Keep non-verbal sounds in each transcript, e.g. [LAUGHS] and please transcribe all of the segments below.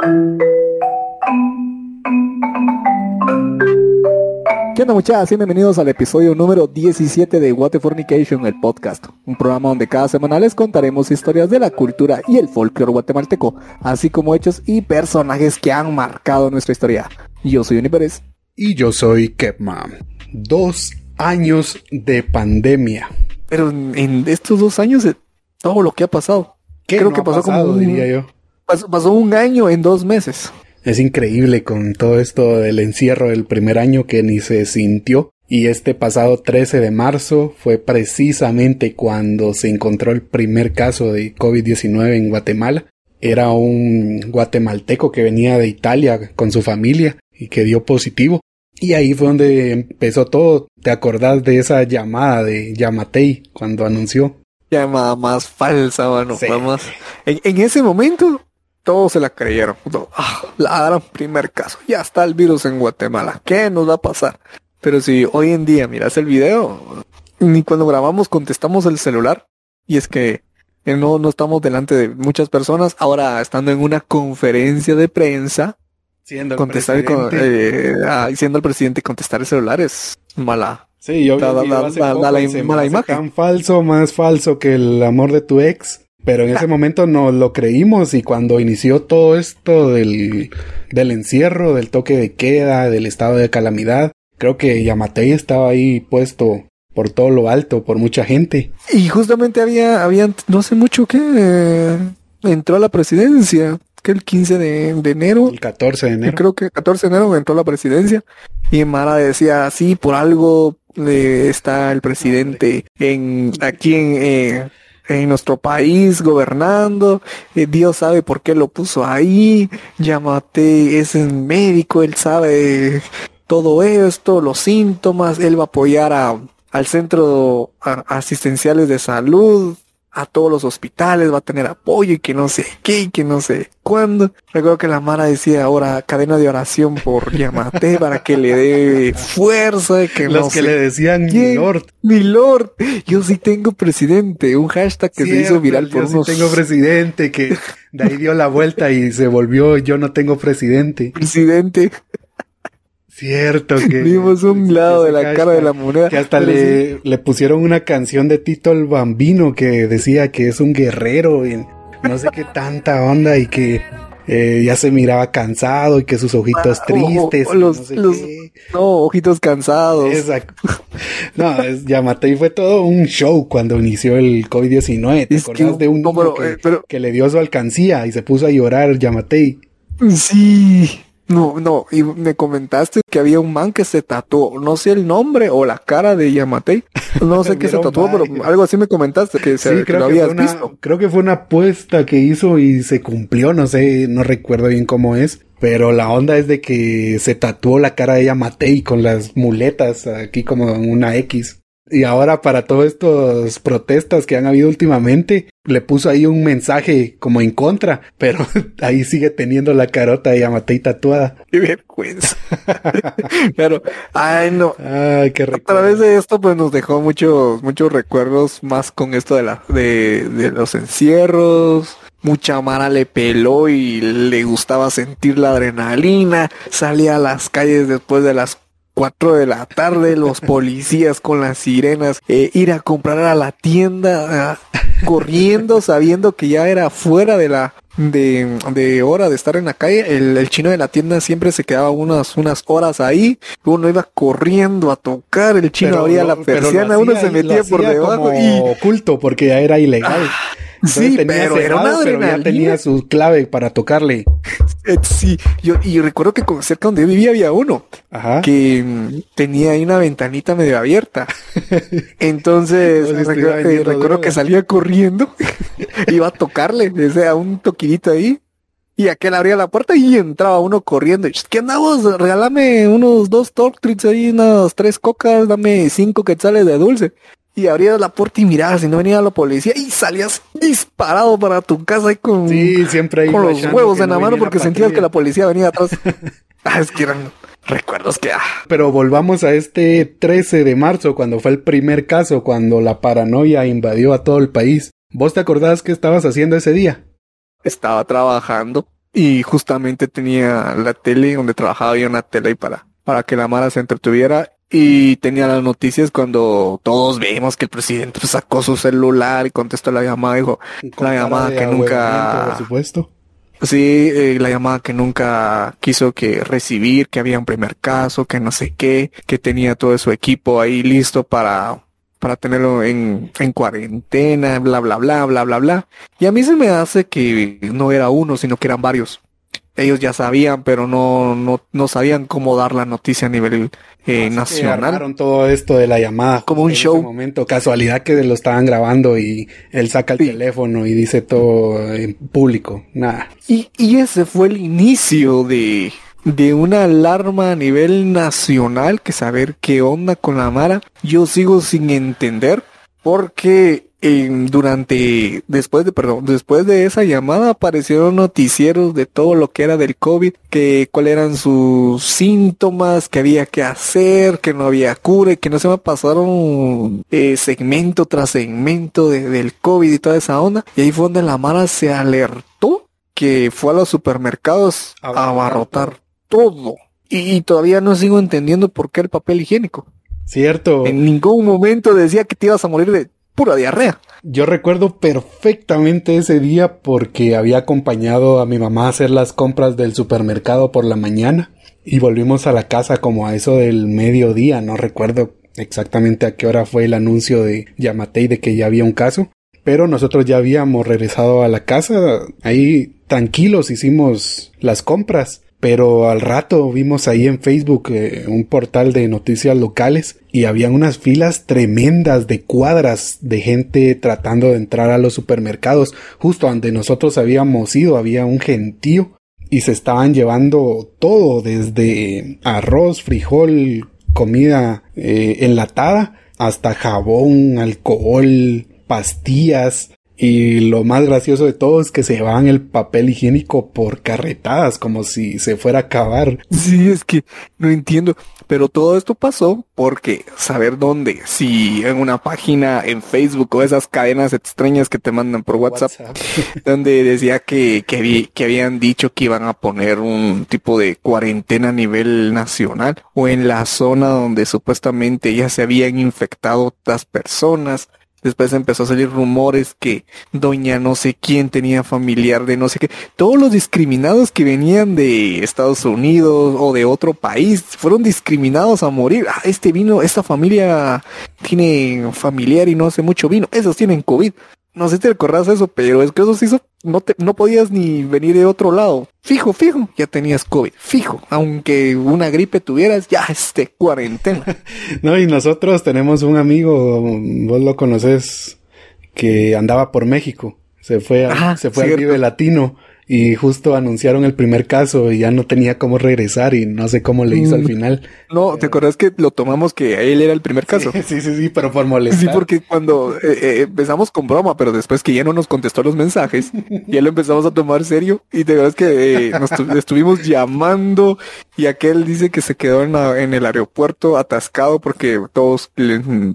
¿Qué onda muchachos? Bienvenidos al episodio número 17 de What the Fornication, el podcast. Un programa donde cada semana les contaremos historias de la cultura y el folclore guatemalteco, así como hechos y personajes que han marcado nuestra historia. Yo soy Uni Pérez. Y yo soy Kepman. Dos años de pandemia. Pero en estos dos años, de todo lo que ha pasado. ¿Qué Creo que pasó como un, diría yo. Pasó un año en dos meses. Es increíble con todo esto del encierro del primer año que ni se sintió. Y este pasado 13 de marzo fue precisamente cuando se encontró el primer caso de COVID-19 en Guatemala. Era un guatemalteco que venía de Italia con su familia y que dio positivo. Y ahí fue donde empezó todo. ¿Te acordás de esa llamada de Yamatei cuando anunció? Llamada más falsa, mano. En, en, ese momento todos se la creyeron. Ah, la gran primer caso. Ya está el virus en Guatemala. ¿Qué nos va a pasar? Pero si hoy en día miras el video, ni cuando grabamos contestamos el celular. Y es que eh, no, no estamos delante de muchas personas. Ahora, estando en una conferencia de prensa, siendo el contestar presidente. Eh, ah, siendo el presidente contestar el celular es mala. Sí, yo da, da, da, da la, mala imagen. Tan falso, más falso que el amor de tu ex. Pero en ese momento no lo creímos y cuando inició todo esto del, del encierro, del toque de queda, del estado de calamidad, creo que Yamatei estaba ahí puesto por todo lo alto, por mucha gente. Y justamente había, había no sé mucho que eh, entró a la presidencia, que el 15 de, de, enero. El 14 de enero. Creo que el 14 de enero entró a la presidencia y Mara decía, sí, por algo eh, está el presidente en aquí en... Eh, en nuestro país gobernando. Eh, Dios sabe por qué lo puso ahí. Llámate, es un médico, él sabe todo esto, los síntomas. Él va a apoyar a, al centro asistenciales de salud a todos los hospitales, va a tener apoyo y que no sé qué y que no sé cuándo. Recuerdo que la Mara decía ahora cadena de oración por Yamate para que le dé fuerza. Que [LAUGHS] los que le decían mi lord. Mi lord, yo sí tengo presidente, un hashtag que se hizo viral por yo sí tengo presidente que de ahí dio la vuelta y se volvió yo no tengo presidente. [LAUGHS] Presidente. Cierto que vimos un lado de la cara de la moneda. Que hasta le, le pusieron una canción de Tito el Bambino que decía que es un guerrero y no sé qué tanta onda y que eh, ya se miraba cansado y que sus ojitos tristes. los, no, no, ojitos cansados. Exacto. No, es, Yamatei fue todo un show cuando inició el COVID-19. ¿Te acordás de un que, pero, que, le dio su alcancía y se puso a llorar Yamatei? Sí. No, no, y me comentaste que había un man que se tatuó, no sé el nombre o la cara de Yamatei, no sé [LAUGHS] qué se tatuó, pero algo así me comentaste que, se, creo lo que habías una, visto. Creo que fue una apuesta que hizo y se cumplió, no sé, no recuerdo bien cómo es, pero la onda es de que se tatuó la cara de Yamatei con las muletas aquí como en una X. Y ahora para todas estas protestas que han habido últimamente, le puso ahí un mensaje como en contra, pero [LAUGHS] ahí sigue teniendo la carota de Yamatei tatuada. Qué vergüenza. [LAUGHS] pero, ay no. Ay, qué A través de esto pues nos dejó muchos, muchos recuerdos más con esto de la, de, de los encierros. Mucha Mara le peló y le gustaba sentir la adrenalina. Salía a las calles después de las 4 de la tarde, los policías con las sirenas, eh, ir a comprar a la tienda, uh, corriendo, sabiendo que ya era fuera de la de, de, hora de estar en la calle, el, el, chino de la tienda siempre se quedaba unas, unas horas ahí, uno iba corriendo a tocar, el chino Pero abría lo- la persiana, uno se metía por debajo y oculto porque ya era ilegal. Entonces sí, tenía pero era una pero ya tenía su clave para tocarle. Eh, sí, yo y recuerdo que cerca donde yo vivía había uno Ajá. que mm, tenía ahí una ventanita medio abierta. [LAUGHS] Entonces, eh, vendiendo recuerdo que salía corriendo, [LAUGHS] iba a tocarle, o sea, un toquidito ahí. Y aquel abría la puerta y entraba uno corriendo. Y, ¿Qué andamos? Regálame unos dos Tortrix ahí, unas tres cocas, dame cinco quetzales de dulce. Y abrías la puerta y mirabas si no venía la policía y salías disparado para tu casa ahí con, Sí, siempre con los huevos en la no mano porque sentías que la policía venía atrás. [LAUGHS] ah, es que eran recuerdos que... Ah, Pero volvamos a este 13 de marzo, cuando fue el primer caso, cuando la paranoia invadió a todo el país. ¿Vos te acordás qué estabas haciendo ese día? estaba trabajando y justamente tenía la tele donde trabajaba había una tele para para que la Mara se entretuviera y tenía las noticias cuando todos vemos que el presidente pues, sacó su celular y contestó la llamada, dijo la llamada que nunca, por supuesto. Sí, eh, la llamada que nunca quiso que recibir, que había un primer caso, que no sé qué, que tenía todo su equipo ahí listo para para tenerlo en, en cuarentena, bla, bla, bla, bla, bla, bla. Y a mí se me hace que no era uno, sino que eran varios ellos ya sabían, pero no, no, no sabían cómo dar la noticia a nivel eh, nacional. todo esto de la llamada. Como un show. momento, casualidad que lo estaban grabando y él saca el teléfono y dice todo en público. Nada. Y, y ese fue el inicio de, de una alarma a nivel nacional que saber qué onda con la Mara. Yo sigo sin entender porque durante, después de, perdón, después de esa llamada aparecieron noticieros de todo lo que era del COVID, que cuáles eran sus síntomas, que había que hacer, que no había cura, que no se me pasaron eh, segmento tras segmento del COVID y toda esa onda. Y ahí fue donde la Mara se alertó que fue a los supermercados a abarrotar todo. y todavía no sigo entendiendo por qué el papel higiénico. Cierto. En ningún momento decía que te ibas a morir de pura diarrea. Yo recuerdo perfectamente ese día porque había acompañado a mi mamá a hacer las compras del supermercado por la mañana y volvimos a la casa como a eso del mediodía, no recuerdo exactamente a qué hora fue el anuncio de Yamatei de que ya había un caso, pero nosotros ya habíamos regresado a la casa, ahí tranquilos hicimos las compras pero al rato vimos ahí en Facebook eh, un portal de noticias locales y habían unas filas tremendas de cuadras de gente tratando de entrar a los supermercados. Justo donde nosotros habíamos ido había un gentío y se estaban llevando todo desde arroz, frijol, comida eh, enlatada hasta jabón, alcohol, pastillas, y lo más gracioso de todo es que se llevaban el papel higiénico por carretadas, como si se fuera a acabar. Sí, es que no entiendo. Pero todo esto pasó porque saber dónde, si en una página en Facebook o esas cadenas extrañas que te mandan por WhatsApp, [LAUGHS] donde decía que, que, que habían dicho que iban a poner un tipo de cuarentena a nivel nacional o en la zona donde supuestamente ya se habían infectado otras personas Después empezó a salir rumores que doña no sé quién tenía familiar de no sé qué. Todos los discriminados que venían de Estados Unidos o de otro país fueron discriminados a morir. Ah, este vino, esta familia tiene familiar y no hace mucho vino. Esos tienen COVID. No sé si te recordás eso, pero es que eso se hizo, no te, no podías ni venir de otro lado. Fijo, fijo, ya tenías COVID, fijo. Aunque una gripe tuvieras, ya este cuarentena. [LAUGHS] no, y nosotros tenemos un amigo, vos lo conoces, que andaba por México. Se fue a, se fue al Vive Latino y justo anunciaron el primer caso y ya no tenía cómo regresar y no sé cómo le hizo al mm. final. No, ¿te acuerdas que lo tomamos que él era el primer caso? [LAUGHS] Sí, sí, sí, pero por molestar. Sí, porque cuando eh, eh, empezamos con broma, pero después que ya no nos contestó los mensajes, [LAUGHS] ya lo empezamos a tomar serio y te verdad que eh, nos estuvimos llamando y aquel dice que se quedó en, el aeropuerto atascado porque todos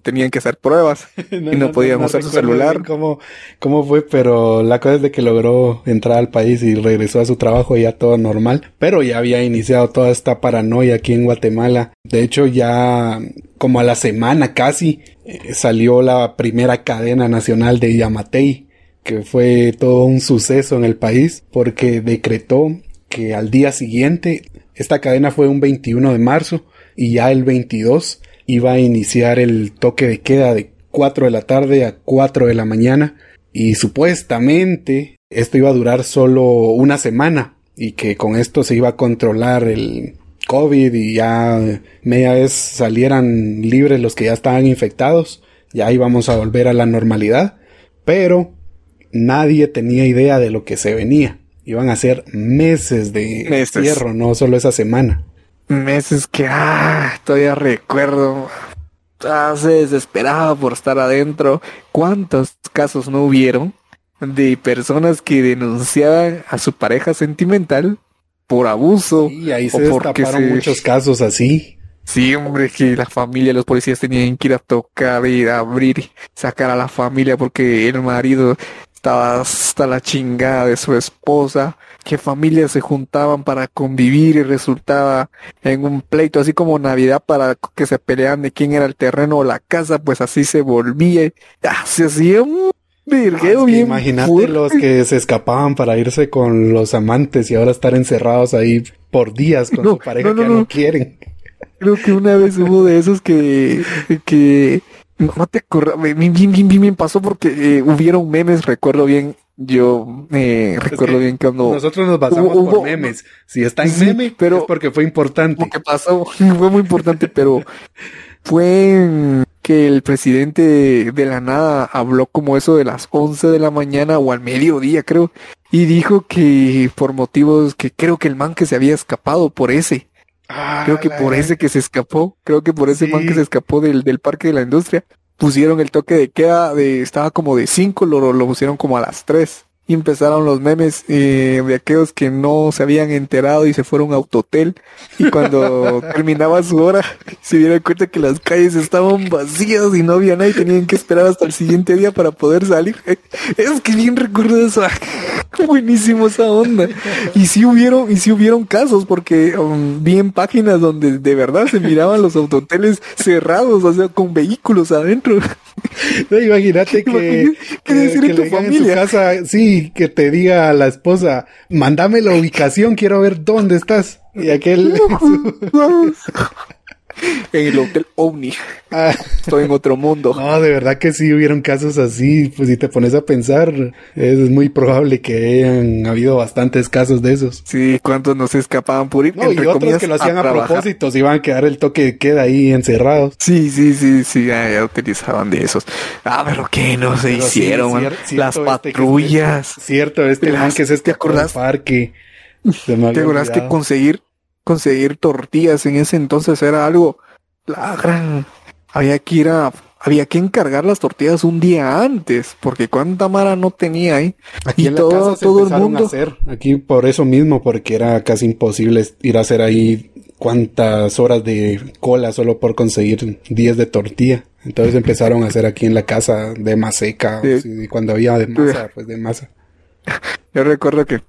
tenían que hacer pruebas [LAUGHS] y no, podíamos usar su celular. Cómo, cómo fue, pero la cosa es de que logró entrar al país y regresó a su trabajo ya todo normal, pero ya había iniciado toda esta paranoia aquí en Guatemala. De hecho, ya como a la semana casi eh, salió la primera cadena nacional de Yamatei, que fue todo un suceso en el país porque decretó que al día siguiente, esta cadena fue un 21 de marzo y ya el 22 iba a iniciar el toque de queda de 4 de la tarde a 4 de la mañana y supuestamente esto iba a durar solo una semana y que con esto se iba a controlar el COVID y ya media vez salieran libres los que ya estaban infectados, ya íbamos a volver a la normalidad, pero nadie tenía idea de lo que se venía. Iban a ser meses de encierro, no solo esa semana. Meses que, ah, todavía recuerdo. Se desesperaba por estar adentro. ¿Cuántos casos no hubieron? De personas que denunciaban a su pareja sentimental por abuso. Y ahí se destaparon muchos casos así. Sí, hombre, que la familia, los policías tenían que ir a tocar, ir a abrir, sacar a la familia porque el marido estaba hasta la chingada de su esposa, que familias se juntaban para convivir y resultaba en un pleito, así como Navidad para que se pelearan de quién era el terreno o la casa, pues así se volvía, se hacía un virgueo bien Imagínate los que se escapaban para irse con los amantes y ahora estar encerrados ahí por días con su pareja que no quieren. Creo que una vez hubo de esos que, que no te acuerdas, bien, bien, bien, bien, pasó porque eh, hubieron memes, recuerdo bien, yo eh, recuerdo bien cuando... Nosotros nos basamos por memes. Si está en meme, pero es porque fue importante. Porque pasó, [LAUGHS] fue muy importante, pero fue que el presidente de la nada habló como eso de las 11 de la mañana o al mediodía, creo, y dijo que por motivos que creo que el man que se había escapado por ese. Creo que por ese que se escapó, creo que por ese man que se escapó del, del parque de la industria, pusieron el toque de queda de, estaba como de 5, lo, lo pusieron como a las 3 y empezaron los memes eh, de aquellos que no se habían enterado y se fueron a autotel y cuando [LAUGHS] terminaba su hora se dieron cuenta que las calles estaban vacías y no había nadie, tenían que esperar hasta el siguiente día para poder salir. [LAUGHS] Es que bien recuerdo eso, [LAUGHS] buenísimo esa onda. Y sí hubieron, y sí hubieron casos porque um, vi en páginas donde de verdad se miraban los autoteles cerrados, o sea, con vehículos adentro. No, imagínate que, ¿Qué decir en tu familia? casa, sí, que te diga a la esposa, mándame la ubicación, quiero ver dónde estás. Y aquel... [LAUGHS] [LAUGHS] en el Hotel Omni. Ah. Estoy en otro mundo. No, de verdad que sí hubieron casos así. Pues si te pones a pensar, es muy probable que hayan habido bastantes casos de esos. Sí, cuántos no se escapaban por ir. No, y otros que lo hacían a, propósito, se iban a quedar el toque de queda ahí encerrados. Sí, sí, sí, sí, ya, utilizaban de esos. Ah, pero que no se hicieron, las este patrullas. cierto, este man que es este acordás? parque. ¿Te acuerdas que conseguir conseguir tortillas en ese entonces era algo la gran había que ir a había que encargar las tortillas un día antes porque cuánta mara no tenía ahí. Aquí y en todo, la todo el mundo a hacer aquí por eso mismo porque era casi imposible ir a hacer ahí cuántas horas de cola solo por conseguir 10 de tortilla. Entonces empezaron a hacer aquí en la casa de maseca y cuando había de masa pues de masa. [LAUGHS] Yo recuerdo que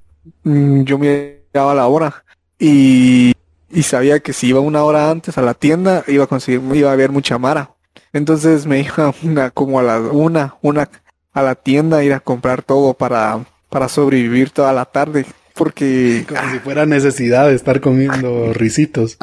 mm, yo me daba la hora y, y sabía que si iba una hora antes a la tienda iba a conseguir, iba a haber mucha mara. Entonces me [LAUGHS] iba una, como a la una, una a la tienda a ir a comprar todo para, para sobrevivir toda la tarde. Porque. Como si fuera necesidad de estar comiendo [LAUGHS] risitos.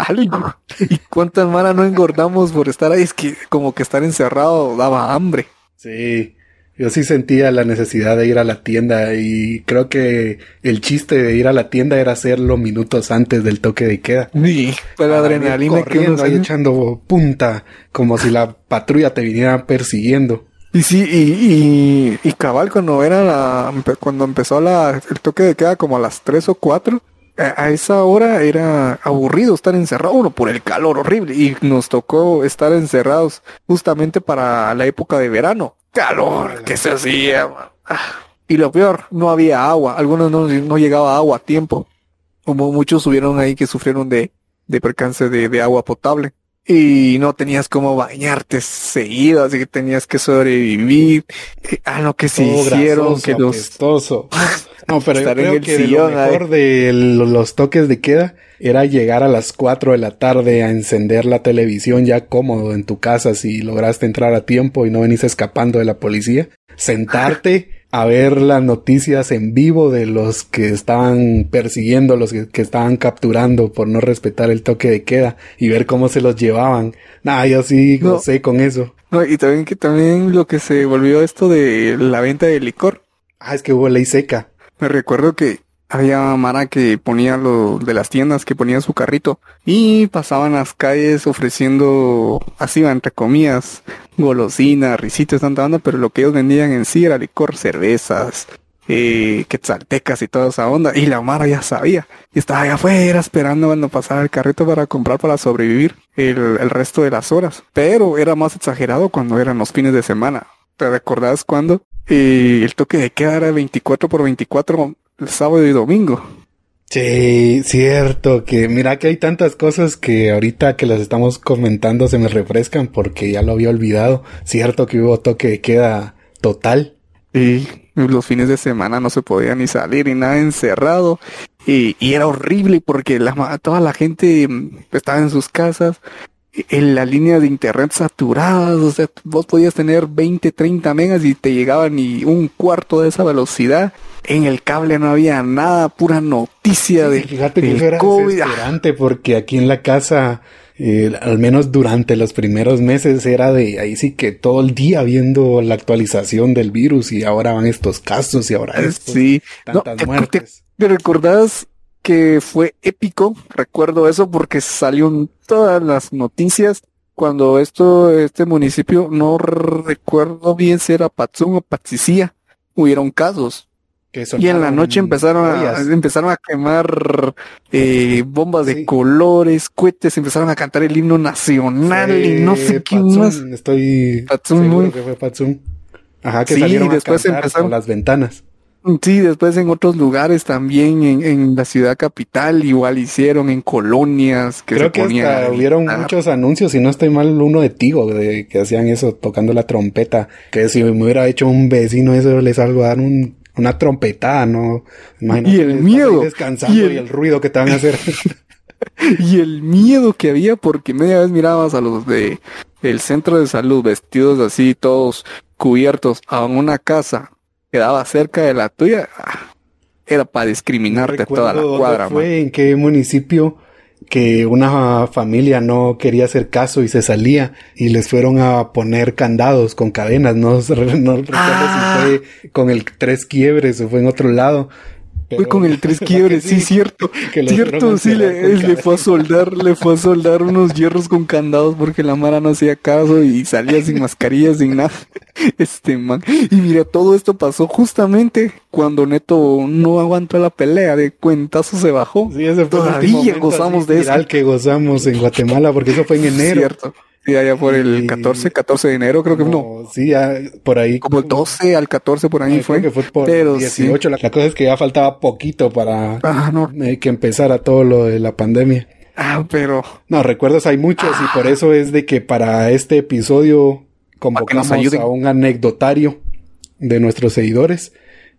¿Y cuántas mara no engordamos por estar ahí? Es que como que estar encerrado daba hambre. Sí. Yo sí sentía la necesidad de ir a la tienda y creo que el chiste de ir a la tienda era hacerlo minutos antes del toque de queda. Sí, la adrenalina que uno ahí echando punta como si la patrulla te viniera persiguiendo. Y sí, y, y, cabal cuando era la, cuando empezó la, el toque de queda como a las tres o cuatro, a, esa hora era aburrido estar encerrado, uno por el calor horrible, y nos tocó estar encerrados justamente para la época de verano calor que se hacía. Y lo peor, no había agua. Algunos no, no llegaba agua a tiempo. Como muchos subieron ahí que sufrieron de, de percance de, de agua potable. Y no tenías como bañarte seguido, así que tenías que sobrevivir a lo que se hicieron. que los... No, pero yo creo que lo mejor de los toques de queda era llegar a las 4 de la tarde a encender la televisión ya cómodo en tu casa si lograste entrar a tiempo y no venís escapando de la policía. Sentarte [LAUGHS] a ver las noticias en vivo de los que estaban persiguiendo, los que, estaban capturando por no respetar el toque de queda y ver cómo se los llevaban. Nah, yo sí sé con eso. No, y también que también lo que se volvió esto de la venta de licor. Ah, es que hubo ley seca. Me recuerdo que había Mara que ponía lo de las tiendas, que ponía su carrito y pasaban las calles ofreciendo, así entre comillas, golosinas, risitos, tanta onda, pero lo que ellos vendían en sí era licor, cervezas, eh, quetzaltecas y toda esa onda. Y la Mara ya sabía. Y estaba allá afuera esperando cuando pasara el carrito para comprar para sobrevivir el, el resto de las horas. Pero era más exagerado cuando eran los fines de semana. ¿Te recordás cuando? Eh, el toque de queda era 24 por 24 el sábado y domingo. Sí, cierto, que mira que hay tantas cosas que ahorita que las estamos comentando se me refrescan porque ya lo había olvidado. Cierto que hubo toque de queda total. Y los fines de semana no se podía ni salir ni nada encerrado. Y, y era horrible porque la, toda la gente mm, estaba en sus casas en la línea de internet saturadas, o sea, vos podías tener 20, 30 megas y te llegaba ni un cuarto de esa velocidad. En el cable no había nada, pura noticia de fíjate que era desesperante porque aquí en la casa eh, al menos durante los primeros meses era de ahí sí que todo el día viendo la actualización del virus y ahora van estos casos y ahora estos, sí. tantas muertes. ¿Te, te recordás que fue épico, recuerdo eso porque salió en todas las noticias cuando esto, este municipio, no recuerdo bien si era Patzún o Patzicía, hubieron casos. y en la noche empezaron a, empezaron a quemar eh, bombas de colores, cohetes, empezaron a cantar el himno nacional y no sé qué más. Estoy Patzún, que fue Patzún. Ajá, que salieron después a empezaron las ventanas. Sí, después en otros lugares también, en, en la ciudad capital, igual hicieron en colonias que Creo que hasta hubieron muchos anuncios, si no estoy mal, uno de Tigo, de que hacían eso tocando la trompeta, que si me hubiera hecho un vecino eso les salgo a dar un, una trompetada, ¿no? y el miedo. Descansando y el... y el ruido que te van a hacer. [LAUGHS] y el miedo que había porque media vez mirabas a los de el centro de salud vestidos así, todos cubiertos, a una casa quedaba cerca de la tuya, era para discriminarte toda la cuadra. fue en qué municipio que una familia no quería hacer caso y se salía y les fueron a poner candados con cadenas, no, [LAUGHS] no recuerdo si ah. fue con el tres quiebres o fue en otro lado, fue con el tres [LAUGHS] quiebres, sí, cierto. [LAUGHS] cierto, sí, le, fue a soldar, [LAUGHS] le fue a soldar unos hierros con candados porque la Mara no hacía caso y salía sin mascarilla, sin nada. Este man. Y mira, todo esto pasó justamente cuando Neto no aguantó la pelea, de cuentazo se bajó. Sí, ese fue Todavía gozamos de eso. que gozamos en Guatemala porque eso fue en enero. Cierto. Sí, allá por el 14, 14 de enero creo que no. Sí, ya por ahí. Como el 12 al 14 por ahí fue. Que fue por pero 18. La, cosa es que ya faltaba poquito para ah, que empezara todo lo de la pandemia. Ah, pero... No, recuerdos hay muchos y por eso es de que para este episodio convocamos a un anecdotario de nuestros seguidores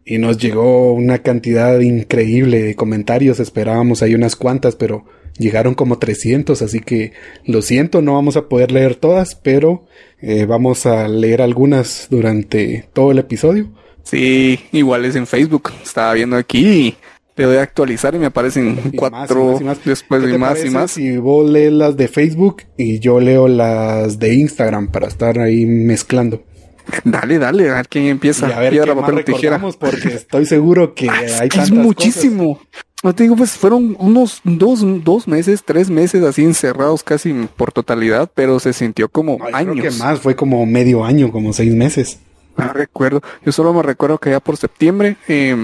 y nos llegó una cantidad increíble de comentarios. Esperábamos ahí unas cuantas, pero llegaron como 300, así que lo siento, no vamos a poder leer todas, pero eh, vamos a leer algunas durante todo el episodio. Sí, igual es en Facebook, estaba viendo aquí y le doy a actualizar y me aparecen cuatro después de más y más. Si vos lees las de Facebook y yo leo las de Instagram para estar ahí mezclando. [LAUGHS] Dale, dale, a ver quién empieza. a ver Piedra, papel, tijera. Porque estoy seguro que [LAUGHS] hay tantas muchísimo. No te digo, pues fueron unos dos, dos meses, tres meses así encerrados casi por totalidad, pero se sintió como años. Creo que más, fue como medio año, como seis meses. No recuerdo. Yo solo me recuerdo que ya por septiembre, eh,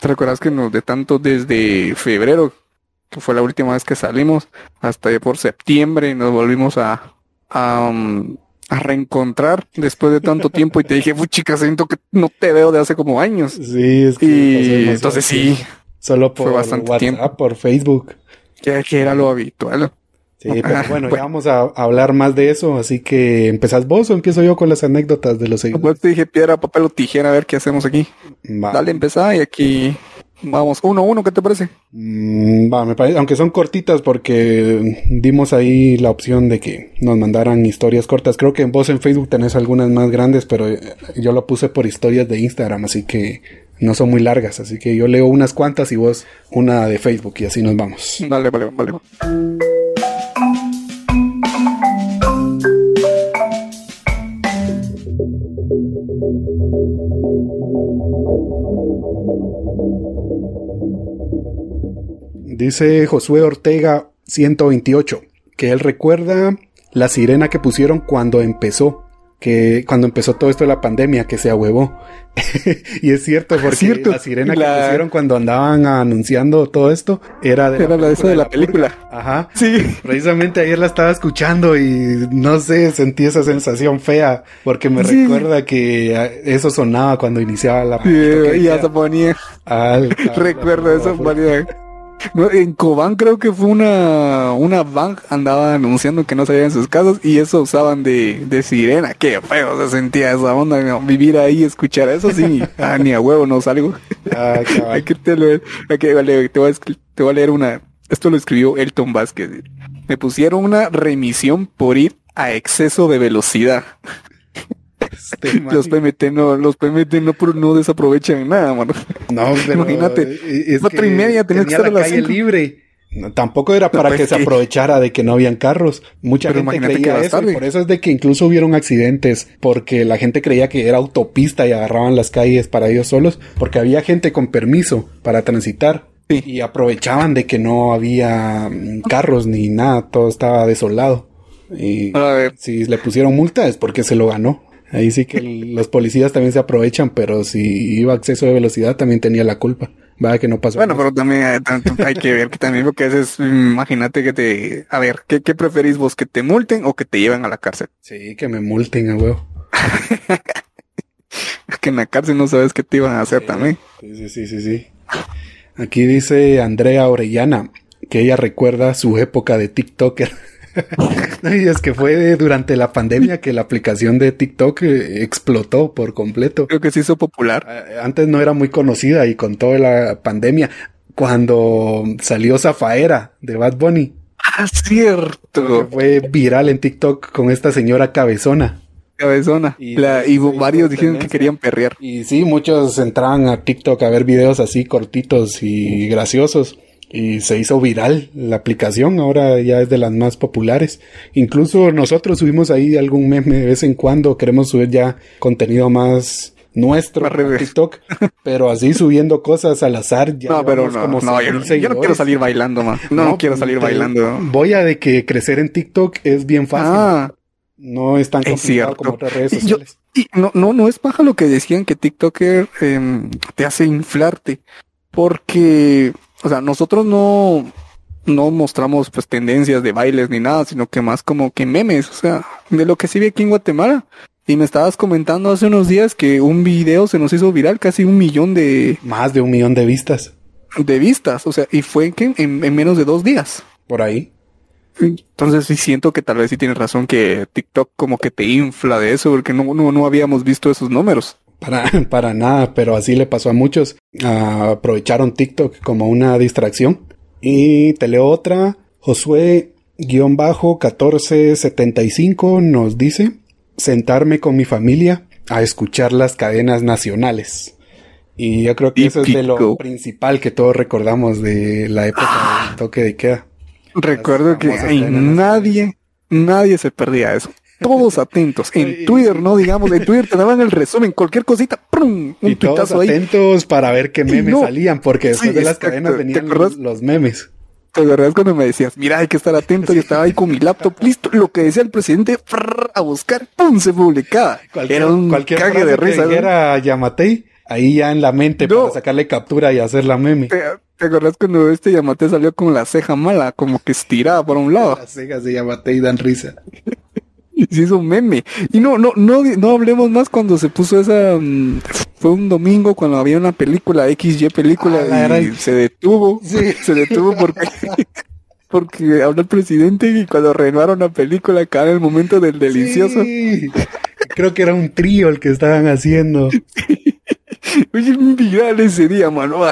¿te recuerdas que nos de tanto desde febrero, que fue la última vez que salimos, hasta ya por septiembre nos volvimos a, a, um, a reencontrar después de tanto tiempo y te dije, chica, siento que no te veo de hace como años. Sí, es que y entonces sí. Solo por WhatsApp, por Facebook. Que, que era lo habitual. Sí, pero bueno, ya vamos a, hablar más de eso, así que ¿empezás vos o empiezo yo con las anécdotas de los seguidores? Pues te dije piedra, papel o tijera, a ver qué hacemos aquí. Dale, empezá y aquí vamos uno a uno, ¿qué te parece? Mm, va, me parece, aunque son cortitas porque dimos ahí la opción de que nos mandaran historias cortas. Creo que vos en Facebook tenés algunas más grandes, pero yo lo puse por historias de Instagram, así que no son muy largas, así que yo leo unas cuantas y vos una de Facebook y así nos vamos. Dale, vale, vale. Dice Josué Ortega 128 que él recuerda la sirena que pusieron cuando empezó que cuando empezó todo esto de la pandemia, que se ahuevó. [LAUGHS] y es cierto, porque la sirena que pusieron cuando andaban anunciando todo esto era de la, de, la, película. Ajá. Sí. Precisamente ayer la estaba escuchando y no sé, sentí esa sensación fea, porque me recuerda que eso sonaba cuando iniciaba la película. y ya se ponía. [LAUGHS] Recuerdo eso, ponía en Cobán creo que fue una, una bank andaba anunciando que no salían sus casas y eso usaban de, de sirena. Qué feo se sentía esa onda, ¿no? vivir ahí, escuchar eso, sí, [LAUGHS] ah, ni a huevo no salgo. Ah, Aquí te, lo, te, voy a, te voy a leer una, esto lo escribió Elton Vázquez. Me pusieron una remisión por ir a exceso de velocidad. Este [LAUGHS] los PMT no, los PMT no, no desaprovechan nada, mano. No, [LAUGHS] pero imagínate, es cuatro y media tenía que estar la calle libre. tampoco era para pues que se aprovechara de que no habían carros. Mucha gente creía eso. por eso es de que incluso hubieron accidentes. Porque la gente creía que era autopista y agarraban las calles para ellos solos. Porque había gente con permiso para transitar. Y aprovechaban de que no había mm, carros ni nada. Todo estaba desolado. Y si le pusieron multa es porque se lo ganó. Ahí sí que los policías también se aprovechan, pero si iba a exceso de velocidad también tenía la culpa. Vaya que no pasó. Bueno, pero también hay, que ver que también porque a veces, imagínate que te, a ver, ¿qué, ¿qué preferís vos? ¿Que te multen o que te lleven a la cárcel? Sí, que me multen a huevo. [LAUGHS] que en la cárcel no sabes qué te iban a hacer también. Sí, sí, sí, sí. Aquí dice Andrea Orellana que ella recuerda su época de TikToker. [LAUGHS] y es que fue durante la pandemia que la aplicación de TikTok eh, explotó por completo. Creo que se hizo popular. Antes no era muy conocida y con toda la pandemia, cuando salió Zafaera de Bad Bunny. Ah, cierto. Fue viral en TikTok con esta señora cabezona. Cabezona. Y, y varios dijeron que querían perrear. Y sí, muchos entraban a TikTok a ver videos así cortitos y graciosos y se hizo viral la aplicación, ahora ya es de las más populares. Incluso nosotros subimos ahí algún meme de vez en cuando, queremos subir ya contenido más nuestro TikTok, [LAUGHS] pero así subiendo cosas al azar. Ya no, pero no, no yo, no quiero salir bailando, man. No, no, quiero salir bailando. Voy a de que crecer en TikTok es bien fácil. Ah, no es tan complicado como otras redes sociales. Y, no, no, no es paja lo que decían que TikToker em, te hace inflarte, porque o sea, nosotros no, no mostramos pues tendencias de bailes ni nada, sino que más como que memes, o sea, de lo que se ve aquí en Guatemala. Y me estabas comentando hace unos días que un video se nos hizo viral, casi un millón de... Más de un millón de vistas. De vistas, o sea, y fue en, en, en menos de dos días. Por ahí. Entonces sí siento que tal vez sí tienes razón que TikTok como que te infla de eso, porque no, no, no habíamos visto esos números. Para, [LAUGHS] para nada, pero así le pasó a muchos. aprovecharon TikTok como una distracción. Y te leo otra. Josué-1475 nos dice sentarme con mi familia a escuchar las cadenas nacionales. Y yo creo que eso es de lo principal que todos recordamos de la época del [GASPS] toque de queda. Recuerdo que nadie, nadie se perdía eso todos atentos. En Twitter, ¿no? Digamos, en Twitter te daban el resumen, cualquier cosita, ¡prum! Un y todos atentos para ver qué memes salían, porque después de las cadenas venían los, memes. ¿Te acuerdas cuando me decías, mira, hay que estar atento? Yo estaba ahí con mi laptop listo. Lo que decía el presidente, a buscar, ¡pum! se publicaba. Era un cualquier cague de risa. Era Yamatei, ahí ya en la mente para sacarle captura y hacer la meme. ¿Te, acuerdas cuando este Yamatei salió con la ceja mala, como que estirada por un lado? Las cejas de Yamatei dan risa. [LAUGHS] se hizo un meme. Y no, no, no, no hablemos más cuando se puso esa. Mm, fue un domingo cuando había una película, XY película, ah, y se detuvo. [LAUGHS] Se detuvo porque. [LAUGHS] porque habló el presidente y cuando renovaron la película, acá en el momento del delicioso. Creo que era un trío el que estaban haciendo. Oye, viral ese día, mano.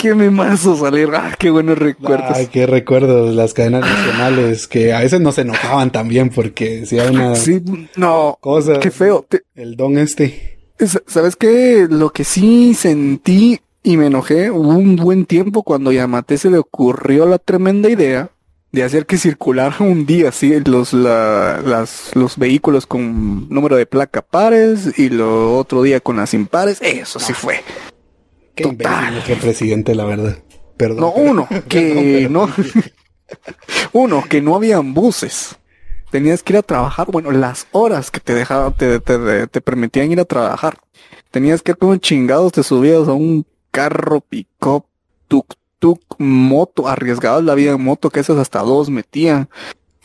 Qué memazo salir. Ah, qué buenos recuerdos. Ay, qué recuerdos. Las cadenas nacionales que a veces no se enojaban también porque si hay una sí, no, cosa. Qué feo. El don este. ¿Sabes qué? Lo que sí sentí y me enojé, hubo un buen tiempo cuando Yamate se le ocurrió la tremenda idea de hacer que circulara un día así los, las, los vehículos con número de placa pares y lo otro día con las impares. Eso sí fue. Qué imbécil presidente, la verdad. Perdón. No, uno, [LAUGHS] que no. [LAUGHS] uno, que no habían buses. Tenías que ir a trabajar, bueno, las horas que te dejaban, te, te, permitían ir a trabajar. Tenías que ir con chingados, te subías a un carro, pick-up, tuk-tuk, moto, arriesgabas la vida en moto, que esas hasta dos metían.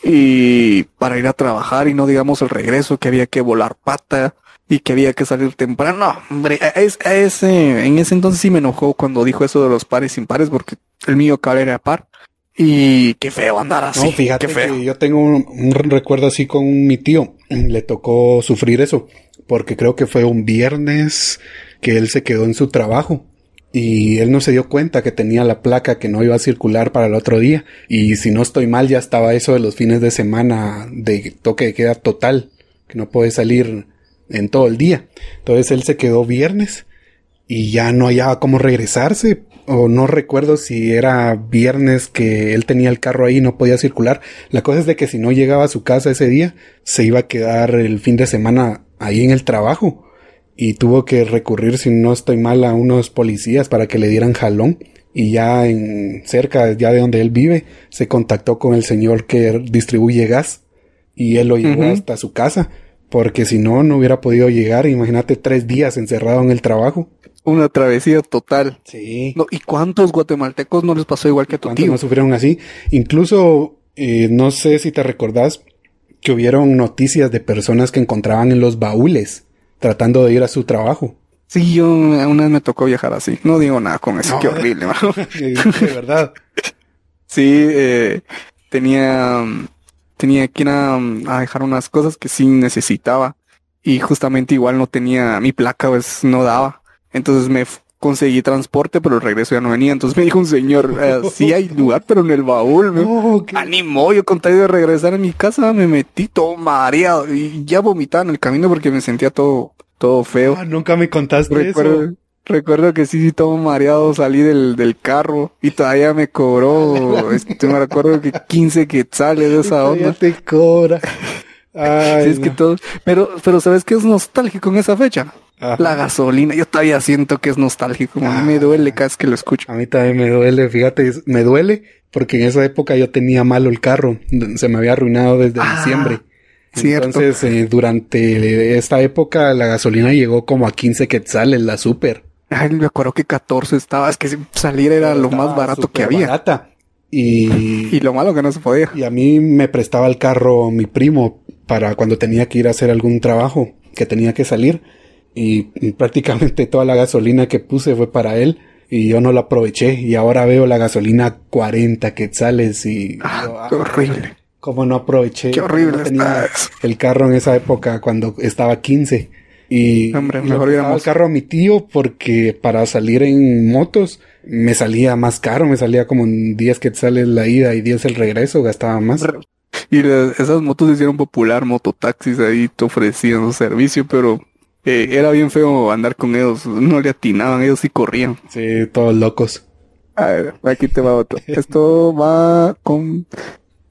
Y para ir a trabajar y no digamos el regreso, que había que volar pata y que había que salir temprano. No, hombre, a es- a ese, en ese entonces sí me enojó cuando dijo eso de los pares impares porque el mío cabal era par. Y qué feo andar así. No, fíjate qué feo. que yo tengo un, un recuerdo así con mi tío. Le tocó sufrir eso, porque creo que fue un viernes que él se quedó en su trabajo y él no se dio cuenta que tenía la placa que no iba a circular para el otro día. Y si no estoy mal, ya estaba eso de los fines de semana de toque de queda total, que no puede salir en todo el día. Entonces él se quedó viernes y ya no hallaba cómo regresarse. O no recuerdo si era viernes que él tenía el carro ahí y no podía circular. La cosa es de que si no llegaba a su casa ese día, se iba a quedar el fin de semana ahí en el trabajo. Y tuvo que recurrir, si no estoy mal, a unos policías para que le dieran jalón. Y ya en cerca, ya de donde él vive, se contactó con el señor que distribuye gas. Y él lo llevó hasta su casa. Porque si no, no hubiera podido llegar. Imagínate tres días encerrado en el trabajo. Una travesía total. Sí. No, ¿y cuántos guatemaltecos no les pasó igual que a tu ¿Cuántos tío? no sufrieron así? Incluso, eh, no sé si te recordás que hubieron noticias de personas que encontraban en los baúles tratando de ir a su trabajo. Sí, yo una vez me tocó viajar así. No digo nada con eso, No, qué horrible, mano. [LAUGHS] de verdad. Sí, eh, tenía, mm, tenía que ir a, mm, a dejar unas cosas que sí necesitaba y justamente igual no tenía mi placa, pues no daba. Entonces me conseguí transporte, pero el regreso ya no venía. Entonces me dijo un señor, eh, [LAUGHS] sí hay lugar, pero en el baúl. me- No, qué- Animó, yo con de regresar a mi casa me metí todo mareado y ya vomitaba en el camino porque me sentía todo, todo feo. Ah, nunca me contaste Recuerdo, eso. Recuerdo que sí, sí, todo mareado salí del, del carro y todavía me cobró, [LAUGHS] este, me recuerdo que 15 quetzales de esa onda. te cobra. Ay, [LAUGHS] Sí, es que todo, pero, pero ¿sabes qué es nostálgico en esa fecha? Ajá. La gasolina, yo todavía siento que es nostálgico, a mí me duele cada vez que lo escucho. A mí también me duele, fíjate, me duele porque en esa época yo tenía malo el carro, se me había arruinado desde Ah, diciembre. Entonces, eh, durante esta época la gasolina llegó como a 15 quetzales, la super. Ay, me acuerdo que 14 estaba, es que salir era lo más barato que había. barata. Y, Y lo malo que no se podía. y a mí me prestaba el carro mi primo para cuando tenía que ir a hacer algún trabajo, que tenía que salir. Y, y prácticamente toda la gasolina que puse fue para él. Y yo no la aproveché. Y ahora veo la gasolina a 40 quetzales y... Ah, yo, qué horrible. ¿Cómo no aproveché? Qué horrible No tenía el carro en esa época cuando estaba 15. Y Hombre, mejor carro a mi tío porque para salir en motos me salía más caro, me salía como en 10 quetzales la ida y 10 el regreso, gastaba más. Y esas motos se hicieron popular, mototaxis ahí te ofrecían su servicio, pero eh, era bien feo andar con ellos, no le atinaban, ellos sí corrían. Sí, todos locos. A ver, aquí te va otro. Esto va con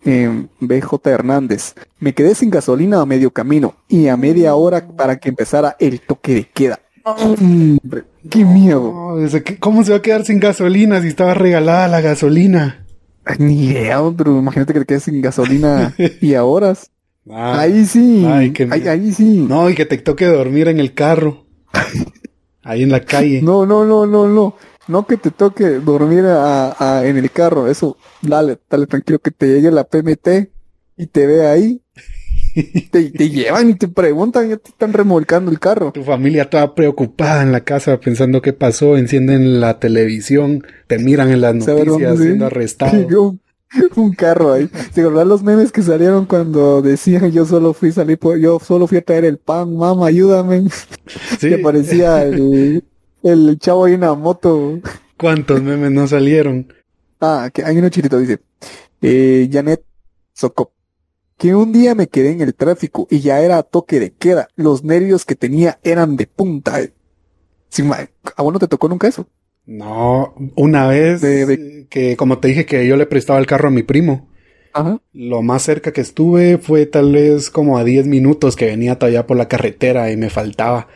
eh, BJ Hernández. Me quedé sin gasolina a medio camino y a media hora para que empezara el toque de queda. Hombre, qué miedo. No, ¿Cómo se va a quedar sin gasolina si estaba regalada la gasolina? Ni idea, pero imagínate que te quedes sin gasolina [LAUGHS] y a horas. Ah, Ahí sí, Ay, qué ahí, ahí sí. No, y que te toque dormir en el carro. [LAUGHS] Ahí en la calle. No, no, no, no, no. No que te toque dormir a, a- en el carro. Eso, dale, dale tranquilo que te llegue la PMT y te ve ahí. [LAUGHS] Te, te llevan y te preguntan, ya te están remolcando el carro. Tu familia toda preocupada en la casa pensando qué pasó, encienden la televisión, te miran en las noticias siendo arrestado. [LAUGHS] un, carro ahí. ¿Se acuerdan los memes que salieron cuando decían yo solo fui salir por, yo solo fui a traer el pan, mamá, ayúdame? [LAUGHS] Sí. Que aparecía el, el chavo ahí en una moto. ¿Cuántos memes no salieron? Ah, que hay uno chirito, dice. Eh, Janet Socop. Que un día me quedé en el tráfico y ya era toque de queda. Los nervios que tenía eran de punta. Ma- ¿A vos no te tocó nunca eso? No, una vez De- de- que como te dije que yo le prestaba el carro a mi primo. Ajá. Lo más cerca que estuve fue tal vez como a 10 minutos que venía todavía por la carretera y me faltaba.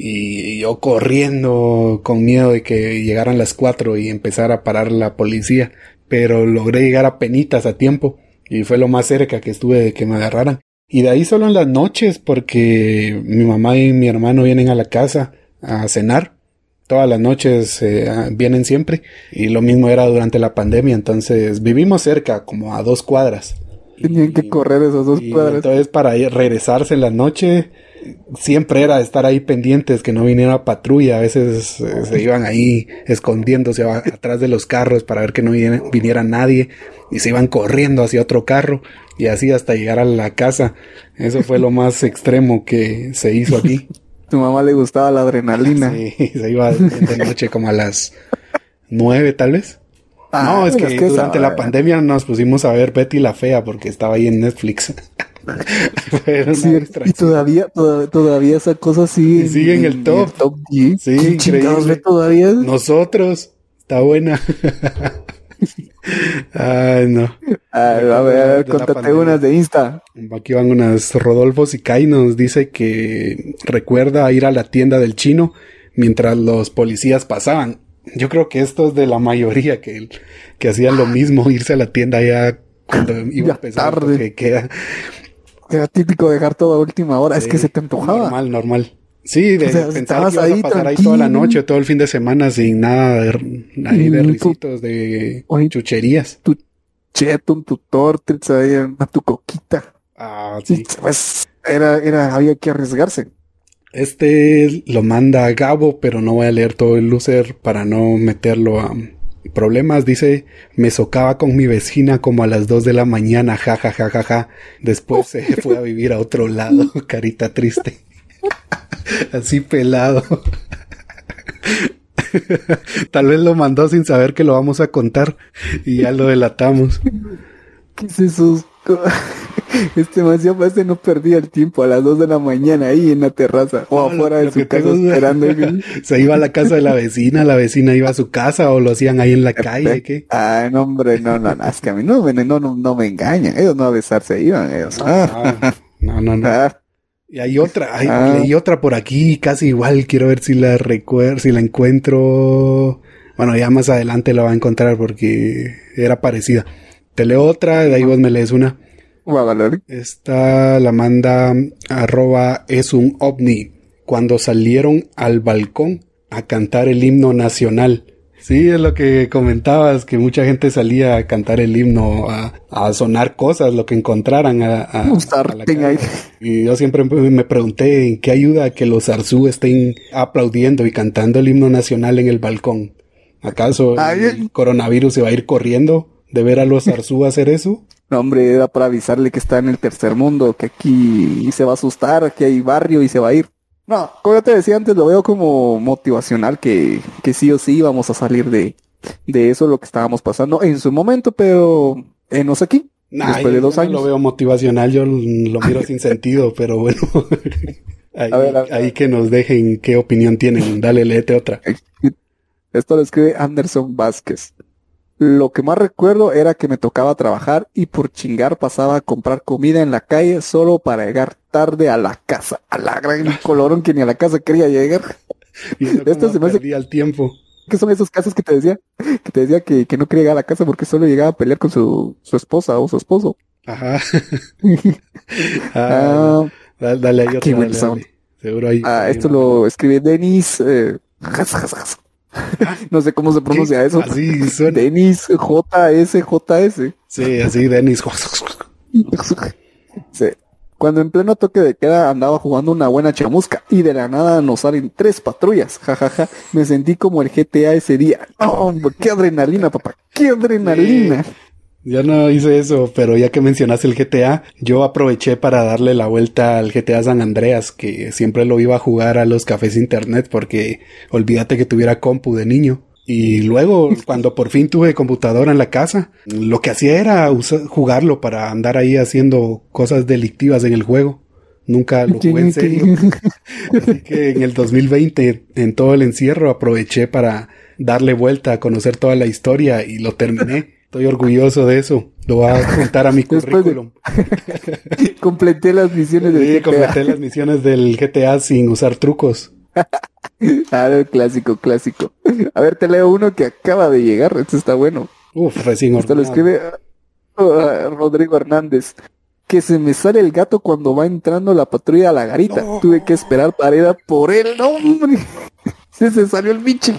Y yo corriendo con miedo de que llegaran las 4 y empezara a parar la policía. Pero logré llegar a penitas a tiempo. Y fue lo más cerca que estuve de que me agarraran. Y de ahí solo en las noches porque mi mamá y mi hermano vienen a la casa a cenar. Todas las noches eh, vienen siempre. Y lo mismo era durante la pandemia. Entonces vivimos cerca, como a dos cuadras. Tenían que correr esas dos y cuadras. entonces para regresarse en la noche siempre era estar ahí pendientes que no viniera patrulla. A veces eh, se iban ahí escondiéndose atrás de los carros para ver que no viniera, nadie y se iban corriendo hacia otro carro y así hasta llegar a la casa. Eso fue lo más extremo que se hizo aquí. [LAUGHS] Tu mamá le gustaba la adrenalina. Sí, se iba de noche como a las nueve tal vez. Ah, no, es que, durante la pandemia nos pusimos a ver Betty la Fea porque estaba ahí en Netflix. [LAUGHS] y todavía, todavía esa cosa sigue, sigue en el top. Sí, increíble. todavía? Nosotros. Está buena. [LAUGHS] Ay, no. a ver, a ver, contate unas de Insta. Aquí van unas. Rodolfo Sicay nos dice que recuerda ir a la tienda del chino mientras los policías pasaban. Yo creo que esto es de la mayoría que, que hacían lo mismo, irse a la tienda ya cuando iba a empezar que queda. Era típico dejar todo a última hora, es que se te empujaba. Normal, normal. Sí, de pensar que ahí a pasar ahí toda la noche, todo el fin de semana sin nada de, ahí de risitos, de chucherías. Tu cheto, tu tortilla, tu coquita. Ah, sí. Pues era, era, había que arriesgarse. Este lo manda Gabo, pero no voy a leer todo el loser para no meterlo a problemas. Dice, me socaba con mi vecina como a las 2 de la mañana, ja, ja, ja, ja, ja. Después se [LAUGHS] fue a vivir a otro lado, [LAUGHS] carita triste. [LAUGHS] Así pelado. Tal vez lo mandó sin saber que lo vamos a contar y ya lo delatamos. ¿Qué es eso? Este ya parece no perdía el tiempo a las 2 de la mañana ahí en la terraza o afuera de su casa esperando. [LAUGHS] Se iba a la casa de la vecina, la vecina iba a su casa o lo hacían ahí en la calle, ¿qué? Ay, no, hombre, no, no, no, es que a mí no, no, no, no me engañan, ellos no a besarse iban, ellos. Ah, no, no, no. Ah. Y hay otra, hay, ah. otra por aquí, casi igual, quiero ver si la recuerdo, si la encuentro. Bueno, ya más adelante la va a encontrar porque era parecida. Te leo otra, de ahí vos me lees una. Esta la manda arroba es un ovni. Cuando salieron al balcón a cantar el himno nacional. Sí, es lo que comentabas, que mucha gente salía a cantar el himno, a, sonar cosas, lo que encontraran a, a, Y yo siempre me pregunté en qué ayuda que los arzú estén aplaudiendo y cantando el himno nacional en el balcón. ¿Acaso el coronavirus se va a ir corriendo de ver a los arzú hacer eso? No, hombre, era para avisarle que está en el tercer mundo, que aquí se va a asustar, que hay barrio y se va a ir. No, como yo te decía antes, lo veo como motivacional que, que sí o sí vamos a salir de, de eso, lo que estábamos pasando en su momento, pero enos aquí. después de dos años. lo veo motivacional, yo lo miro [LAUGHS] sin sentido, pero bueno. [LAUGHS] ahí, ahí que nos dejen qué opinión tienen. Dale, léete otra. Esto lo escribe Anderson Vázquez. Lo que más recuerdo era que me tocaba trabajar y por chingar pasaba a comprar comida en la calle solo para llegar tarde a la casa. A la gran [LAUGHS] colorón que ni a la casa quería llegar. Y Esto se me hace... el tiempo. ¿Qué son esos casos que te decía? Que te decía que, no quería llegar a la casa porque solo llegaba a pelear con su, esposa o su esposo. Ajá. [LAUGHS] ah, dale, ahí otra, Seguro ahí. Ah, esto lo escribe Denis. Eh, [LAUGHS] no sé cómo se pronuncia eso. Así suena. Denis JSJS. Sí, así Denis. sí. Cuando en pleno toque de queda andaba jugando una buena chamusca y de la nada nos salen tres patrullas. Jajaja. Me sentí como el GTA ese día. Oh, qué adrenalina, papá. Qué adrenalina. Yo no hice eso, pero ya que mencionaste el GTA, yo aproveché para darle la vuelta al GTA San Andreas, que siempre lo iba a jugar a los cafés internet porque olvídate que tuviera compu de niño. Y luego, [LAUGHS] cuando por fin tuve computadora en la casa, lo que hacía era jugarlo para andar ahí haciendo cosas delictivas en el juego. Nunca lo jugué en serio. Así que en el 2020, en todo el encierro, aproveché para darle vuelta a conocer toda la historia y lo terminé. Estoy orgulloso de eso. Lo voy a [LAUGHS] contar a mi currículum. [LAUGHS] completé las misiones del sí, completé las misiones del GTA sin usar trucos. [LAUGHS] ah, clásico, clásico. A ver, te leo uno que acaba de llegar. Esto está bueno. Uf, recién Esto lo escribe uh, Rodrigo Hernández. Que se me sale el gato cuando va entrando la patrulla a la garita. Tuve que esperar pareda por él. No, hombre. Se, se salió el bicho.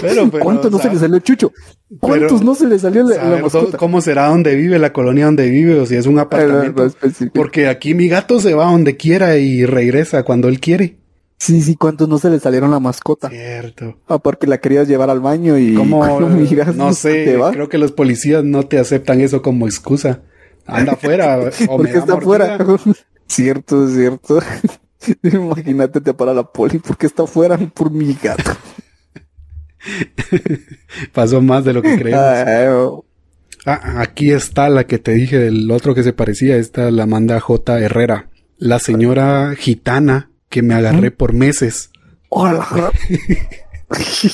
Pero, pero, ¿Cuántos no se le salió Chucho? ¿Cuántos pero no se le salió la, la mascota? ¿Cómo será donde vive, la colonia donde vive, o si es un apartamento? Porque aquí mi gato se va donde quiera y regresa cuando él quiere. Sí, sí, ¿cuántos no se le salieron la mascota? Cierto. Ah, porque la querías llevar al baño y ¿Cómo? [LAUGHS] miras, no sé, creo que los policías no te aceptan eso como excusa. Anda afuera [LAUGHS] porque está afuera. [LAUGHS] cierto, cierto. Imagínate te para la poli porque está afuera por mi gato. [LAUGHS] Pasó más de lo que [LAUGHS] creemos. Ay, oh. Ah, aquí está la que te dije del otro que se parecía. Esta la manda J. Herrera. La señora gitana que me agarré por meses. Hola. [LAUGHS]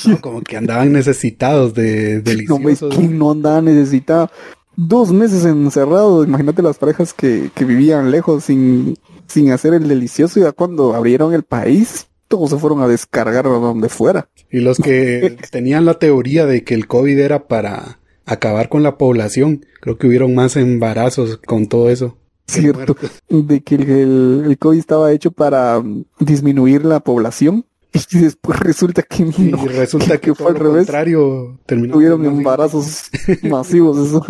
No, como que andaban necesitados de No deliciosos. quién no andaba necesitado. Dos meses encerrado. Imagínate las parejas que, que vivían lejos sin, sin hacer el delicioso. Y ya cuando abrieron el país, todos se fueron a descargar a donde fuera. Y los que [LAUGHS] tenían la teoría de que el COVID era para acabar con la población, creo que hubieron más embarazos con todo eso. Cierto. De que el, COVID estaba hecho para disminuir la población. [LAUGHS] Y después resulta que Y no. resulta que, que fue al revés. contrario Tuvieron embarazos [LAUGHS] masivos. Eso.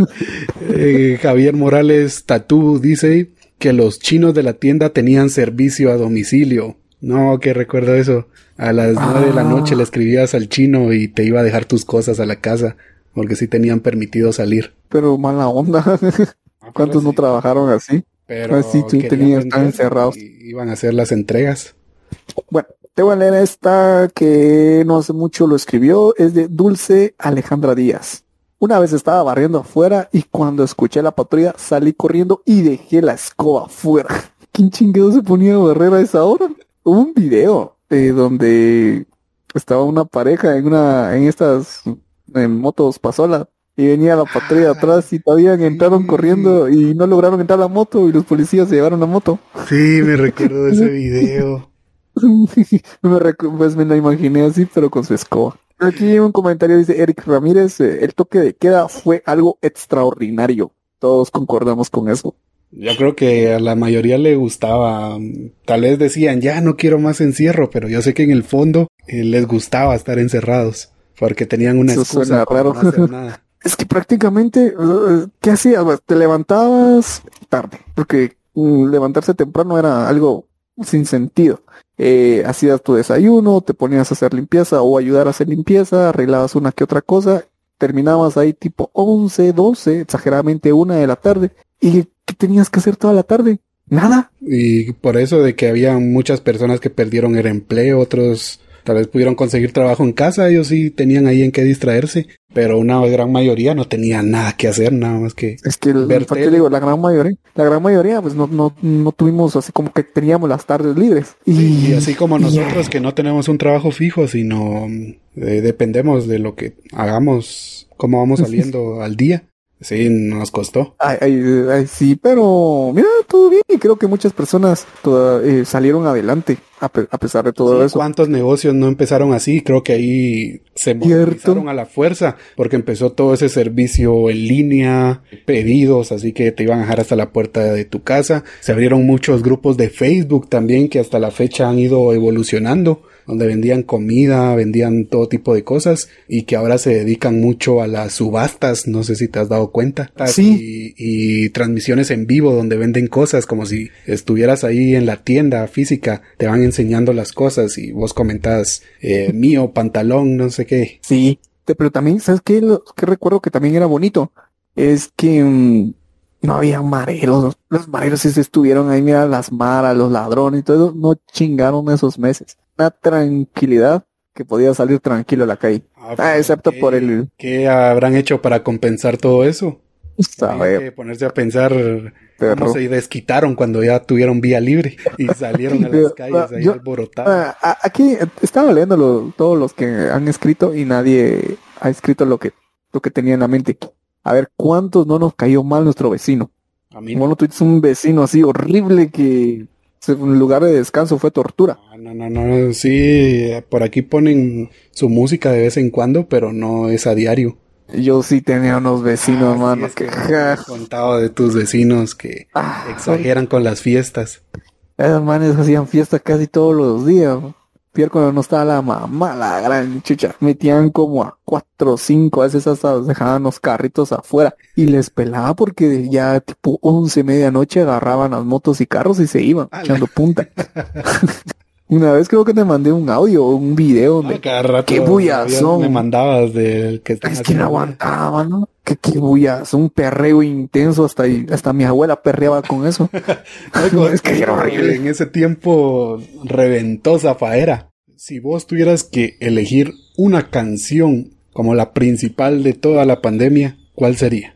Eh, Javier Morales Tatú dice que los chinos de la tienda tenían servicio a domicilio. No, que recuerdo eso. A las nueve de la Ah. noche le escribías al chino y te iba a dejar tus cosas a la casa, porque sí tenían permitido salir. Pero mala onda. [LAUGHS] ¿Cuántos no trabajaron así? Pero Ah, sí, sí, querían tenían- estaban vender encerrados. y Iban a hacer las entregas. Bueno, te voy a leer esta que no hace mucho lo escribió. Es de Dulce Alejandra Díaz. Una vez estaba barriendo afuera y cuando escuché la patrulla salí corriendo y dejé la escoba afuera. [LAUGHS] ¿Quién chingado se ponía a barrer a esa hora? Hubo un video eh, donde estaba una pareja en una en estas en motos pasola y venía la patrulla Ah, atrás y todavía entraron corriendo y no lograron entrar a la moto y los policías se llevaron la moto. Sí, me recuerdo de ese video. [LAUGHS] me pues me la imaginé así, pero con su escoba. Aquí un comentario dice Eric Ramírez, eh, el toque de queda fue algo extraordinario. Todos concordamos con eso. Yo creo que a la mayoría le gustaba. Tal vez decían, ya no quiero más encierro, pero yo sé que en el fondo eh, les gustaba estar encerrados. Porque tenían una Eso excusa suena para no hacer nada. [LAUGHS] Es que prácticamente, eh, ¿qué hacías? Te levantabas tarde, porque mm, levantarse temprano era algo sin sentido. Eh, hacías tu desayuno, te ponías a hacer limpieza o ayudar a hacer limpieza, arreglabas una que otra cosa, terminabas ahí tipo 11, 12, exageradamente una de la tarde. ¿Y qué tenías que hacer toda la tarde? Nada. Y por eso de que había muchas personas que perdieron el empleo, otros tal vez pudieron conseguir trabajo en casa, ellos sí tenían ahí en qué distraerse, pero una gran mayoría no tenía nada que hacer, nada más que Es que el, Ver ¿para qué tele. le digo? la gran mayoría, la gran mayoría, pues no, no, no tuvimos así como que teníamos las tardes libres. Y, Y así como nosotros que no tenemos un trabajo fijo, sino eh, dependemos de lo que hagamos, cómo vamos saliendo al día. Sí, nos costó. Ay, ay, ay, sí, pero mira, todo bien y creo que muchas personas toda- eh, salieron adelante a, pe- a pesar de todo Sí, eso. ¿Cuántos negocios no empezaron así? Creo que ahí se movilizaron a la fuerza porque empezó todo ese servicio en línea, pedidos, así que te iban a dejar hasta la puerta de tu casa. Se abrieron muchos grupos de Facebook también que hasta la fecha han ido evolucionando donde vendían comida, vendían todo tipo de cosas y que ahora se dedican mucho a las subastas, no sé si te has dado cuenta. Sí. Y, y transmisiones en vivo donde venden cosas como si estuvieras ahí en la tienda física, te van enseñando las cosas y vos comentás eh, [LAUGHS] mío, pantalón, no sé qué. Sí, pero también, ¿sabes qué? Lo que recuerdo que también era bonito es que mm, no había mareros. Los mareros sí se estuvieron ahí, mira, las maras, los ladrones y todo eso, no chingaron esos meses. Una tranquilidad que podía salir tranquilo a la calle. Ah, excepto ¿qué- por el- ¿Qué habrán hecho para compensar todo eso? Sabe, que ponerse a pensar perro. cómo se desquitaron cuando ya tuvieron vía libre y [LAUGHS] salieron a las Pero, calles ahí alborotados. Ah, aquí estaba leyendo lo- todos los que han escrito y nadie ha escrito lo que, lo que tenía en la mente. A ver, ¿cuántos no nos cayó mal nuestro vecino? A mí Bueno, tuviste un vecino así horrible que un lugar de descanso fue tortura. No, no, no, sí, por aquí ponen su música de vez en cuando, pero no es a diario. Yo sí tenía unos vecinos, Ah, sí, mano, es que, que me has contado de tus vecinos que Ah, exageran con las fiestas. esos manes hacían fiesta casi todos los días. Cuando no estaba la mamá, la gran chucha. Metían como a cuatro o cinco, a veces hasta dejaban los carritos afuera y les pelaba porque ya tipo once, medianoche agarraban las motos y carros y se iban echando punta. [LAUGHS] [LAUGHS] Una vez creo que te mandé un audio o un video donde Ah, cada rato qué bullazón. Me mandabas del que Es que no aguantaba, ¿no? Que qué bullas, un perreo intenso, hasta, ahí- hasta mi abuela perreaba con eso. [LAUGHS] [LAUGHS] Es que era horrible. En ese tiempo reventó Zafaera. Si vos tuvieras que elegir una canción como la principal de toda la pandemia, ¿cuál sería?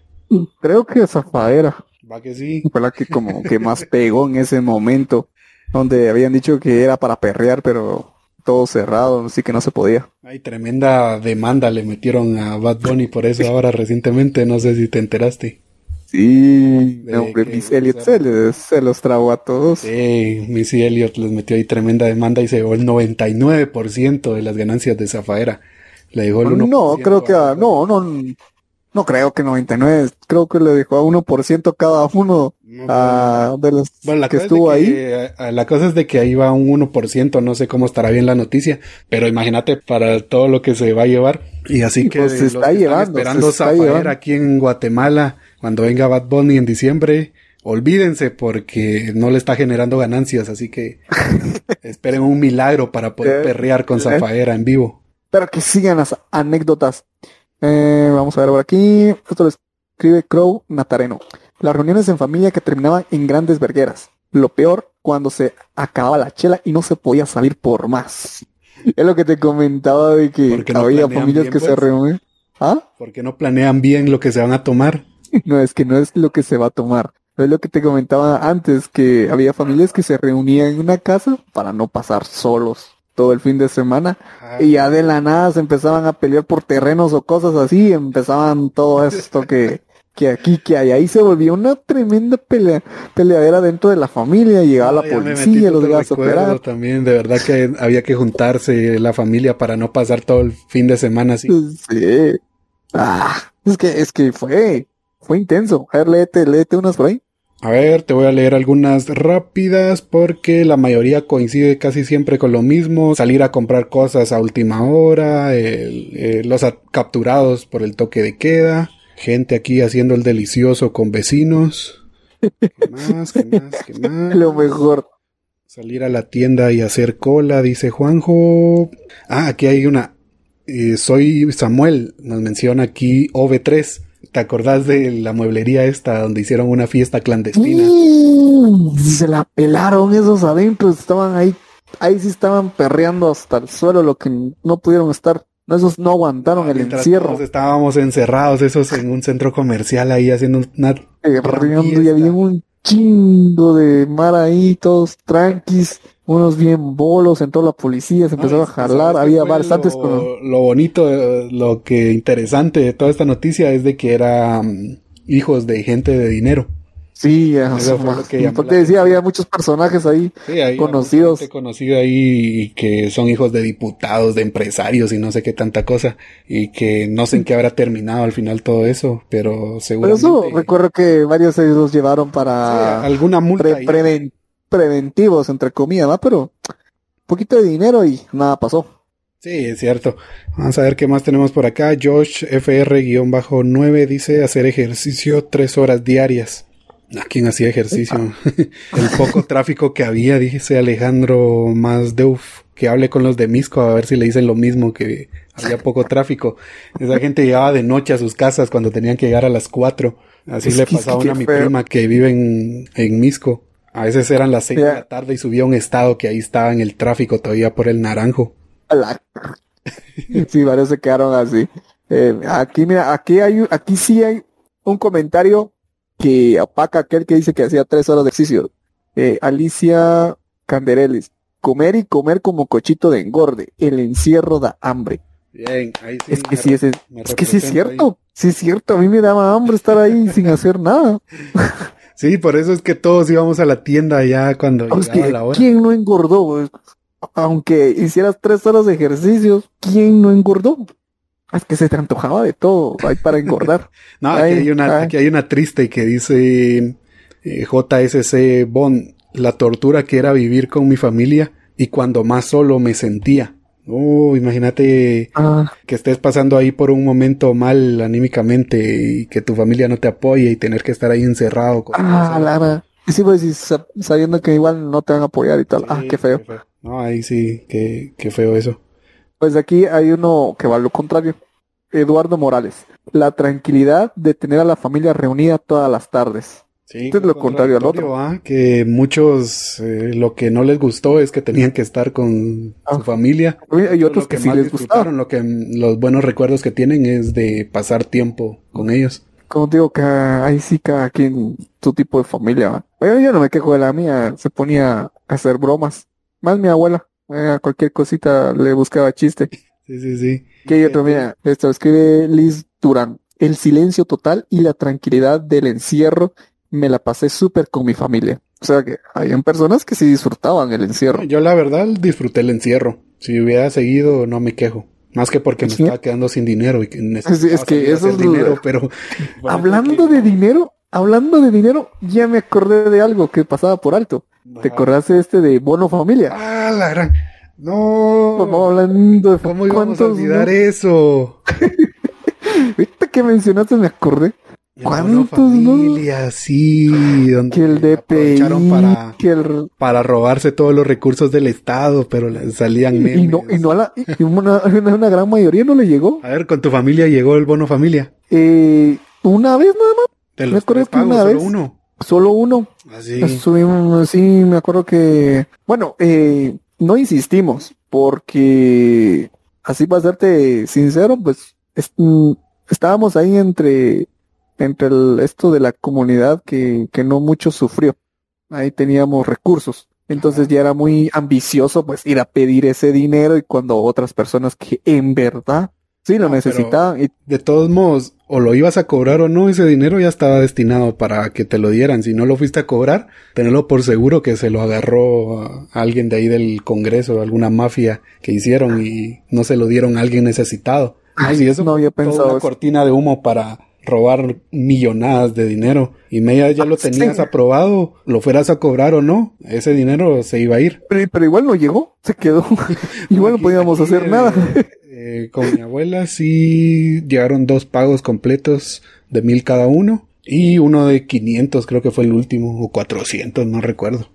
Creo que Zafaera Va que sí. fue la que como que [LAUGHS] más pegó en ese momento, donde habían dicho que era para perrear, pero todo cerrado, así que no se podía. Hay tremenda demanda le metieron a Bad Bunny por eso ahora [LAUGHS] recientemente, no sé si te enteraste. Sí, no, hombre, Miss Elliot se, les- se los tragó a todos. Sí, Missy Elliott les metió ahí tremenda demanda y se llevó el 99% de las ganancias de Zafaera. Le dejó el 1%. No, creo que a- a, no, no, no creo que 99, creo que le dejó a 1% cada uno No, a, de los Bueno, que estuvo ahí. la cosa es de que ahí va un 1%, no sé cómo estará bien la noticia, pero imagínate para todo lo que se va a llevar. Y así Sí, que pues, se los está que están llevando, esperando llevando. aquí en Guatemala, cuando venga Bad Bunny en diciembre, olvídense porque no le está generando ganancias, así que [LAUGHS] esperen un milagro para poder Eh, perrear con eh. Zafaera en vivo. Pero que sigan las anécdotas. Eh, vamos a ver por aquí. Esto lo escribe Crow Natareno. Las reuniones en familia que terminaban en grandes vergueras. Lo peor, cuando se acababa la chela y no se podía salir por más. Es lo que te comentaba de que no había familias bien, que se pues. reúnen. ¿Ah? Porque no planean bien lo que se van a tomar. [LAUGHS] No, es que no es lo que se va a tomar. Es lo que te comentaba antes, que había familias que se reunían en una casa para no pasar solos todo el fin de semana. Y ya de la nada se empezaban a pelear por terrenos o cosas así, empezaban todo esto que, [LAUGHS] que aquí, que allá, y se volvió una tremenda pelea, peleadera dentro de la familia, llegaba No, la me policía, los el iban a operar. También, de verdad que había que juntarse la familia para no pasar todo el fin de semana así. Sí. Ah, es que, es que fue, fue intenso. A ver, léete, léete unas por ahí. A ver, te voy a leer algunas rápidas porque la mayoría coincide casi siempre con lo mismo. Salir a comprar cosas a última hora, el- eh, los capturados por el toque de queda, gente aquí haciendo el delicioso con vecinos. ¿Qué más? ¿Qué más? ¿Qué [LAUGHS] más? Lo mejor. Salir a la tienda y hacer cola, dice Juanjo. Ah, aquí hay una. Eh, soy Samuel, nos menciona aquí OV3. ¿Te acordás de la mueblería esta donde hicieron una fiesta clandestina? Mm, Se la pelaron esos adentro, estaban ahí, ahí sí estaban perreando hasta el suelo, lo que no pudieron estar. No, esos no aguantaron el Mientras encierro. todos estábamos encerrados, esos en un centro comercial ahí haciendo una... Perreando y había un chingo de mar ahí, todos tranquis, unos bien bolos, entró la policía, se empezó No, a y jalar, ¿sabes qué había bastantes lo, con... lo bonito, eh, lo que interesante de toda esta noticia es de que eran hijos de gente de dinero. Sí, Eso fue lo que porque decía, había muchos personajes ahí. Sí, Conocidos. gente conocida ahí que son hijos de diputados, de empresarios y no sé qué tanta cosa y que no sé en qué habrá terminado al final todo eso, pero seguramente eso recuerdo que varios de ellos los llevaron sí, para alguna multa pre- preventivos, entre comillas, ¿va? Pero un poquito de dinero y nada pasó. Sí, es cierto. Vamos a ver qué más tenemos por acá. Josh FR-9 dice hacer ejercicio tres horas diarias. ¿A quién hacía ejercicio? [LAUGHS] El poco tráfico que había, dice Alejandro Mazdeuf, que hable con los de Misco a ver si le dicen lo mismo, que había poco tráfico. Esa gente llegaba de noche a sus casas cuando tenían que llegar a las 4. Así Es le pasaba una a mi prima que vive en, en Misco. A veces eran las 6 de la tarde y subía un estado que ahí estaba en el tráfico todavía por el naranjo. [LAUGHS] Sí, varios se quedaron así. Eh, aquí, mira, aquí hay, aquí sí hay un comentario que opaca aquel que dice que hacía tres horas de ejercicio. Eh, Alicia Candereles. Comer y comer como cochito de engorde. El encierro da hambre. Bien, ahí sí. Es que sí, es, es que sí es ahí. cierto. Sí es cierto. A mí me daba hambre estar ahí sin hacer nada. [LAUGHS] Sí, por eso es que todos íbamos a la tienda ya cuando Es llegaba la hora. ¿quién no engordó? güey? Aunque hicieras tres horas de ejercicios, ¿quién no engordó? Es que se te antojaba de todo, hay para engordar. [LAUGHS] No, aquí Ay, hay una, ay. aquí hay una triste que dice eh, JSC Bond, la tortura que era vivir con mi familia y cuando más solo me sentía. Oh, imagínate Ah, que estés pasando ahí por un momento mal anímicamente y que tu familia no te apoye y tener que estar ahí encerrado. Con ah, Lara. Y sí, pues, y sa- sabiendo que igual no te van a apoyar y tal. ah, qué feo. No, ahí sí, qué, qué feo eso. Pues aquí hay uno que va lo contrario. Eduardo Morales. La tranquilidad de tener a la familia reunida todas las tardes. Sí, Esto es lo contrario al contradictorio, ¿ah? Que muchos eh, lo que no les gustó es que tenían que estar con Ah. su familia. Hay otros Lo que, sí más les gustaron. Lo que los buenos recuerdos que tienen es de pasar tiempo con ellos. Como digo, que ahí sí cada quien su tipo de familia. Pero yo no me quejo de la mía. Se ponía a hacer bromas. Más mi abuela. eh, a cualquier cosita le buscaba chiste. Sí, sí, sí. Que otro, mira, esto escribe Liz Durán. El silencio total y la tranquilidad del encierro me la pasé súper con mi familia. O sea que habían personas que sí disfrutaban el encierro. Yo la verdad disfruté el encierro. Si hubiera seguido, no me quejo. Más que porque me Sí. estaba quedando sin dinero y que necesitaba es que eso dinero, pero Hablando de dinero, hablando de dinero, ya me acordé de algo que pasaba por alto. ¿Te Ajá. acordaste este de bono familia? Ah, la gran. No. Vamos hablando de ¿Cómo íbamos a olvidar no? eso? [LAUGHS] Ahorita que mencionaste me acordé ¿Cuántos, no? familia, sí, donde que el DPI, para, que el para robarse todos los recursos del Estado, pero salían y memes. no y no a la y [LAUGHS] una, una, gran mayoría no le llegó. A ver, con tu familia llegó el bono familia. Eh, una vez nada más, De Me los acuerdo tres que una solo vez- uno. solo uno. Así. Estuvimos, sí, me acuerdo que, bueno, eh, no insistimos, porque así para serte sincero, pues es- mm, estábamos ahí entre, entre el- esto de la comunidad que, que no mucho sufrió. Ahí teníamos recursos. Entonces ya era muy ambicioso pues ir a pedir ese dinero y cuando otras personas que en verdad sí lo No, pero- necesitaban y De todos modos, o lo ibas a cobrar o no, ese dinero ya estaba destinado para que te lo dieran. Si no lo fuiste a cobrar, tenerlo por seguro que se lo agarró a alguien de ahí del Congreso, alguna mafia que hicieron y no se lo dieron a alguien necesitado. Ay, si eso no había toda pensado una cortina de humo para robar millonadas de dinero y media ya lo Ah, sí. tenías aprobado, lo fueras a cobrar o no, ese dinero se iba a ir. pero, pero igual no llegó, se quedó. [LAUGHS] [LAUGHS] igual no podíamos hacer eh, nada. eh, con mi abuela sí llegaron dos pagos completos de mil cada uno y uno de 500 creo que fue el último o 400 no recuerdo.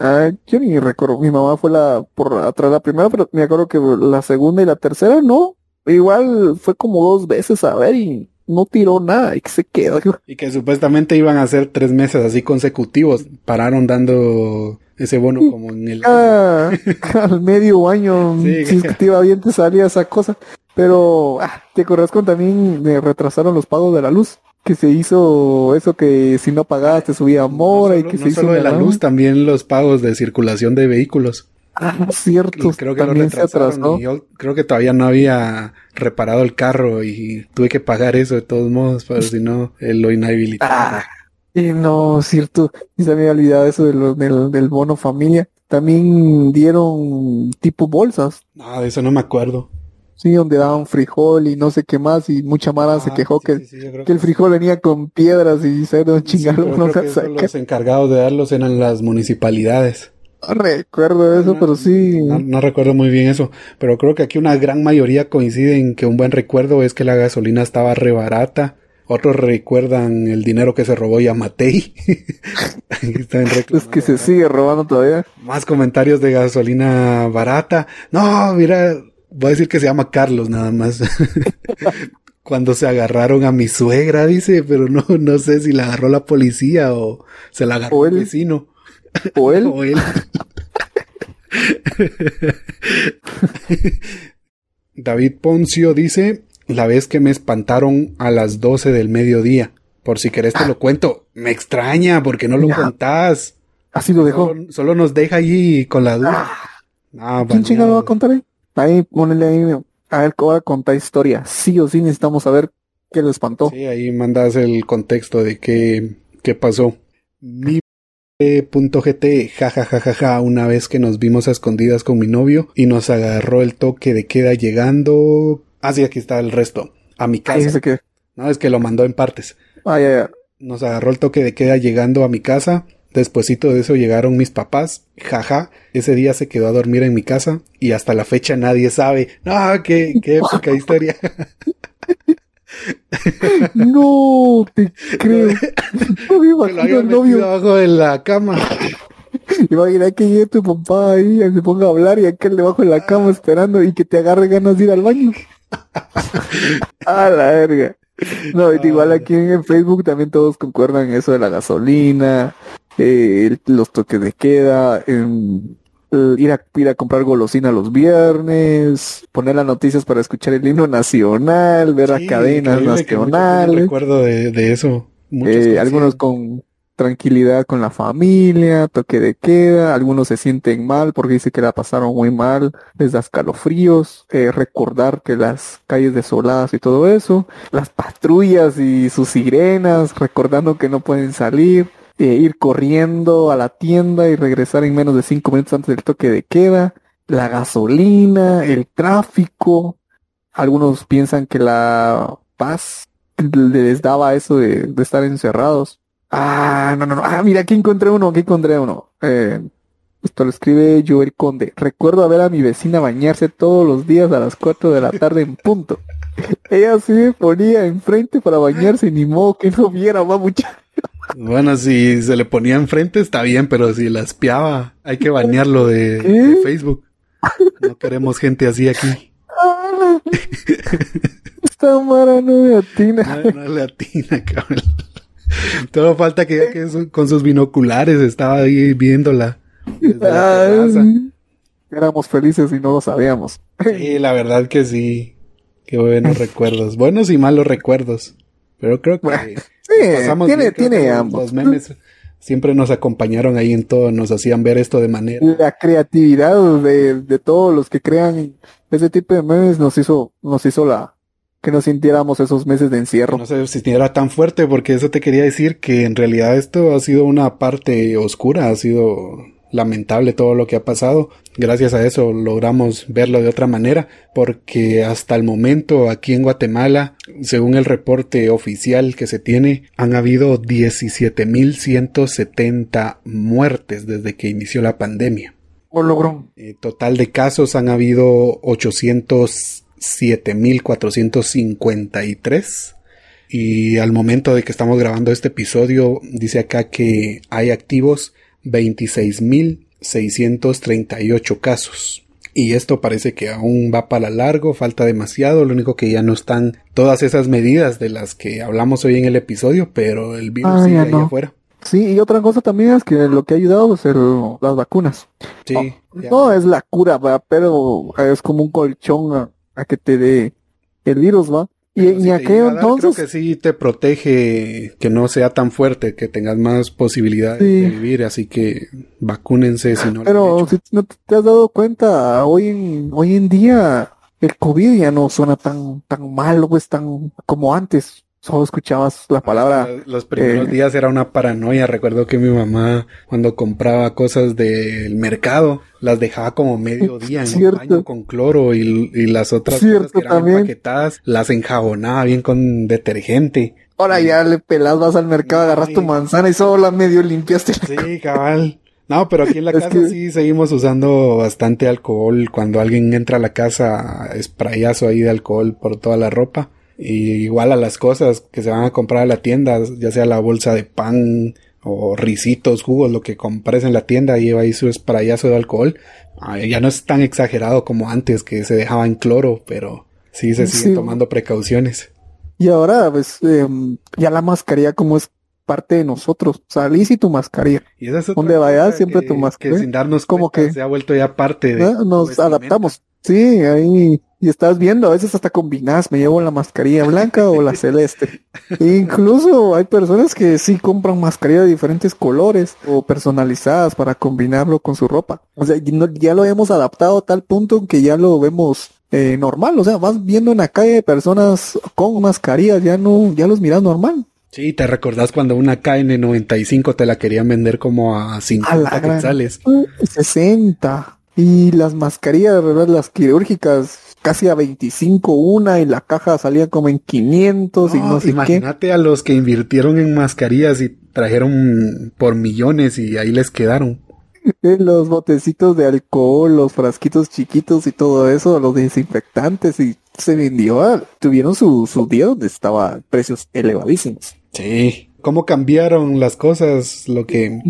Ah, yo ni recuerdo, mi mamá fue la por atrás la primera, pero me acuerdo que la segunda y la tercera no. Igual fue como dos veces a ver y no tiró nada y que se quedó. Y que supuestamente iban a ser tres meses así consecutivos. Pararon dando ese bono como en el... Ah, [LAUGHS] [LAUGHS] al medio año, Sí. si es que te iba bien, te salía esa cosa. Pero, ah, ¿te acuerdas cuando también me retrasaron los pagos de la luz? Que se hizo eso que si no pagabas te subía mora no y que no se hizo solo de la luz, también los pagos de circulación de vehículos. Ah, cierto, creo que lo también se retrasaron atrasó. yo creo que todavía no había reparado el carro y tuve que pagar eso de todos modos, pero si no, eh, lo inhabilitaron. Ah, y no, cierto. Y se me había olvidado eso de lo- del, del bono familia. También dieron tipo bolsas, No, de eso no me acuerdo. sí, donde daban frijol y no sé qué más. Y mucha mara se Ah, quejó sí, que, sí, sí, yo creo que el frijol venía con piedras y se no Sí, chingaron. pero [LAUGHS] no creo que se eso saca. los encargados de darlos eran las municipalidades. Recuerdo eso, No, pero sí. No, no recuerdo muy bien eso, pero creo que aquí una gran mayoría coincide en que un buen recuerdo es que la gasolina estaba re barata. Otros recuerdan el dinero que se robó Yamatei. [LAUGHS] Es que se sigue robando todavía. Más comentarios de gasolina barata. No, mira, voy a decir que se llama Carlos nada más. [LAUGHS] Cuando se agarraron a mi suegra, dice, pero no, no sé si la agarró la policía o se la agarró O el vecino. [LAUGHS] O él. [LAUGHS] O él. David Poncio dice, la vez que me espantaron a las 12 del mediodía. Por si querés te lo cuento. Me extraña porque no lo Ya. contás. Así lo dejó. Solo, solo nos deja allí con la duda. Ah, ¿Quién chingado va a contar ahí? Ahí, ponele ahí. A ver, ahora contar historia. Sí o sí necesitamos saber qué lo espantó. Sí, ahí mandas el contexto de qué, qué pasó. Mi GT, jajajajaja, una vez que nos vimos a escondidas con mi novio y nos agarró el toque de queda llegando. Ah, sí, aquí está el resto. A mi casa. quedó. No, es que lo mandó en partes. Ah, ya, ya. Nos agarró el toque de queda llegando a mi casa. Despuésito de eso llegaron mis papás, jaja, ese día se quedó a dormir en mi casa y hasta la fecha nadie sabe. No, qué, qué [LAUGHS] épica historia. [LAUGHS] [LAUGHS] no te creo. [LAUGHS] No me imagino el novio abajo de la cama. [LAUGHS] Imagina que llegue tu papá ahí, se ponga a hablar y aquel debajo de la cama esperando y que te agarre ganas de ir al baño. a la verga. No, igual aquí en Facebook también todos concuerdan en eso de la gasolina, eh, los toques de queda, en, ir, a, ir a comprar golosina los viernes, poner las noticias para escuchar el himno nacional, ver a cadenas nacionales. recuerdo de, de eso. Eh, algunos con tranquilidad con la familia, toque de queda, algunos se sienten mal porque dice que la pasaron muy mal, les da escalofríos, eh, recordar que las calles desoladas y todo eso, las patrullas y sus sirenas, recordando que no pueden salir, eh, ir corriendo a la tienda y regresar en menos de cinco minutos antes del toque de queda, la gasolina, el tráfico, algunos piensan que la paz les daba eso de estar encerrados Ah, no, no, no. Ah, mira, aquí encontré uno, aquí encontré uno. Eh, esto lo escribe Joel Conde. Recuerdo a ver a mi vecina bañarse todos los días a las 4 de la tarde en punto. [LAUGHS] Ella sí ponía enfrente para bañarse, ni modo que no viera, va mucha. Bueno, si se le ponía enfrente está bien, pero si la espiaba, hay que bañarlo de, Facebook. No queremos gente así aquí. Esta mara no le atina. No, no le atina, cabrón. Todo falta que, con sus binoculares estaba ahí viéndola. éramos felices y no lo sabíamos. Sí, la verdad que sí. Qué buenos recuerdos. Buenos y malos recuerdos. Pero creo que sí, tiene, tiene ambos. Los memes siempre nos acompañaron ahí en todo, nos hacían ver esto de manera. La creatividad de, de todos los que crean ese tipo de memes nos hizo, nos hizo la, que no sintiéramos esos meses de encierro. No sé si era tan fuerte, porque eso te quería decir que en realidad esto ha sido una parte oscura, ha sido lamentable todo lo que ha pasado. Gracias a eso logramos verlo de otra manera, porque hasta el momento aquí en Guatemala, según el reporte oficial que se tiene, han habido 17.170 muertes desde que inició la pandemia. O logró. Eh, total de casos han habido 800 7453 y al momento de que estamos grabando este episodio dice acá que hay activos 26.638 casos. Y esto parece que aún va para largo, falta demasiado, lo único que ya no están todas esas medidas de las que hablamos hoy en el episodio, pero el virus ah, sigue ahí afuera. Sí, y otra cosa también es que lo que ha ayudado es las vacunas. Sí. No, es la cura, pero es como un colchón a que te dé el virus, ¿va? Y, aquello entonces... Creo que sí te protege que no sea tan fuerte, que tengas más posibilidades de vivir, así que vacúnense si no Pero si no te has dado cuenta, hoy en, hoy en día el COVID ya no suena tan, tan malo, pues tan como antes solo escuchabas la palabra. Los primeros eh, días era una paranoia. Recuerdo que mi mamá, cuando compraba cosas del mercado, las dejaba como medio día en un baño con cloro y, las otras cosas que eran empaquetadas, las enjabonaba bien con detergente. Ahora ya le pelas, vas al mercado, agarras tu manzana y solo la medio limpiaste. sí, cabal. No, pero aquí en la [LAUGHS] casa sí seguimos usando bastante alcohol. Cuando alguien entra a la casa, sprayazo ahí de alcohol por toda la ropa. Y igual a las cosas que se van a comprar a la tienda, ya sea la bolsa de pan o risitos, jugos, lo que compres en la tienda, lleva ahí su sprayazo de alcohol. ya no es tan exagerado como antes que se dejaba en cloro, pero sí se siguen tomando precauciones. Y ahora, pues, em, ya la mascarilla como es parte de nosotros. Salís y tu mascarilla. Y es Donde vayas, siempre tu mascarilla. Que sin darnos como que se ha vuelto ya parte de. Nos adaptamos. Sí, ahí y estás viendo, a veces hasta combinas, me llevo la mascarilla blanca o la [LAUGHS] celeste. incluso hay personas que sí compran mascarilla de diferentes colores o personalizadas para combinarlo con su ropa. O sea, ya lo hemos adaptado a tal punto que ya lo vemos eh, normal. O sea, vas viendo en la calle personas con mascarillas, ya no, ya los miras normal. Sí, te recordás cuando una KN95 te la querían vender como a 50 quetzales. 60. Y las mascarillas, ¿verdad? Las quirúrgicas, casi a 25 una y la caja salía como en 500 y no sé imagínate a los que invirtieron en mascarillas y trajeron por millones y ahí les quedaron. Los botecitos de alcohol, los frasquitos chiquitos y todo eso, los desinfectantes y se vendió, ah, tuvieron su, su día donde estaba precios elevadísimos. Sí, cómo cambiaron las cosas, lo que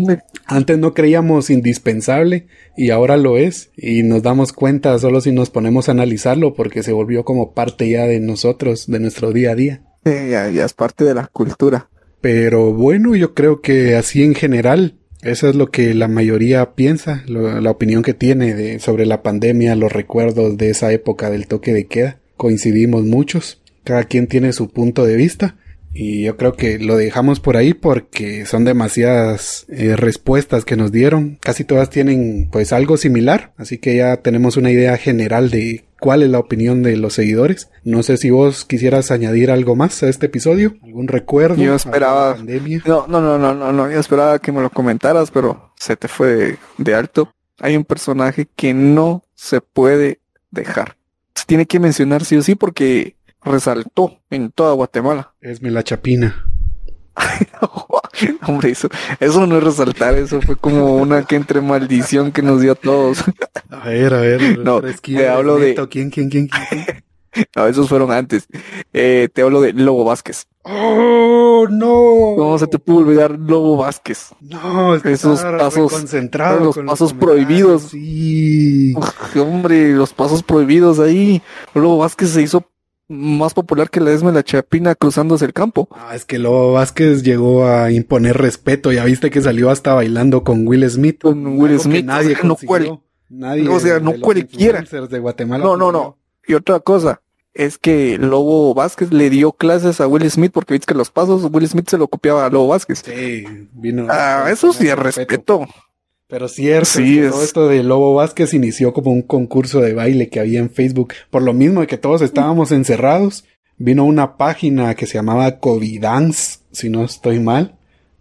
antes no creíamos indispensable y ahora lo es y nos damos cuenta solo si nos ponemos a analizarlo porque se volvió como parte ya de nosotros, de nuestro día a día. ya, ya es parte de la cultura. Pero bueno, yo creo que así en general, eso es lo que la mayoría piensa, la opinión que tiene de, sobre la pandemia, los recuerdos de esa época del toque de queda. Coincidimos muchos, cada quien tiene su punto de vista y yo creo que lo dejamos por ahí porque son demasiadas eh, respuestas que nos dieron. Casi todas tienen pues algo similar. Así que ya tenemos una idea general de cuál es la opinión de los seguidores. No sé si vos quisieras añadir algo más a este episodio. ¿Algún recuerdo? Yo esperaba... No, no, no, no, no, no. Yo esperaba que me lo comentaras, pero se te fue de alto. Hay un personaje que no se puede dejar. Se tiene que mencionar sí o sí porque resaltó en toda Guatemala. Es la Chapina. [LAUGHS] Hombre, eso, eso no es resaltar, eso fue como una que entre maldición que nos dio a todos. A ver, a ver. No, te hablo de... ¿Quién, quién, quién, quién? [LAUGHS] no, esos fueron antes. Eh, te hablo de Lobo Vázquez. ¡Oh, no! ¿Cómo se te pudo olvidar Lobo Vázquez? No, es que esos pasos, concentrado los pasos prohibidos. Sí. hombre, los pasos prohibidos ahí. Lobo Vázquez se hizo más popular que la Esme la Chapina cruzándose el campo. Ah, es que Lobo Vázquez llegó a imponer respeto. Ya viste que salió hasta bailando con Will Smith. Con Will Smith. nadie no cual, Nadie. O sea, no cualquiera. De Guatemala no, no, no. Y otra cosa. Es que Lobo Vázquez le dio clases a Will Smith porque viste que los pasos Will Smith se lo copiaba a Lobo Vázquez. Sí, vino. Ah, eso sí es respeto. Pero cierto, sí, todo esto de Lobo Vázquez inició como un concurso de baile que había en Facebook. Por lo mismo de que todos estábamos encerrados, vino una página que se llamaba Covidance, si no estoy mal,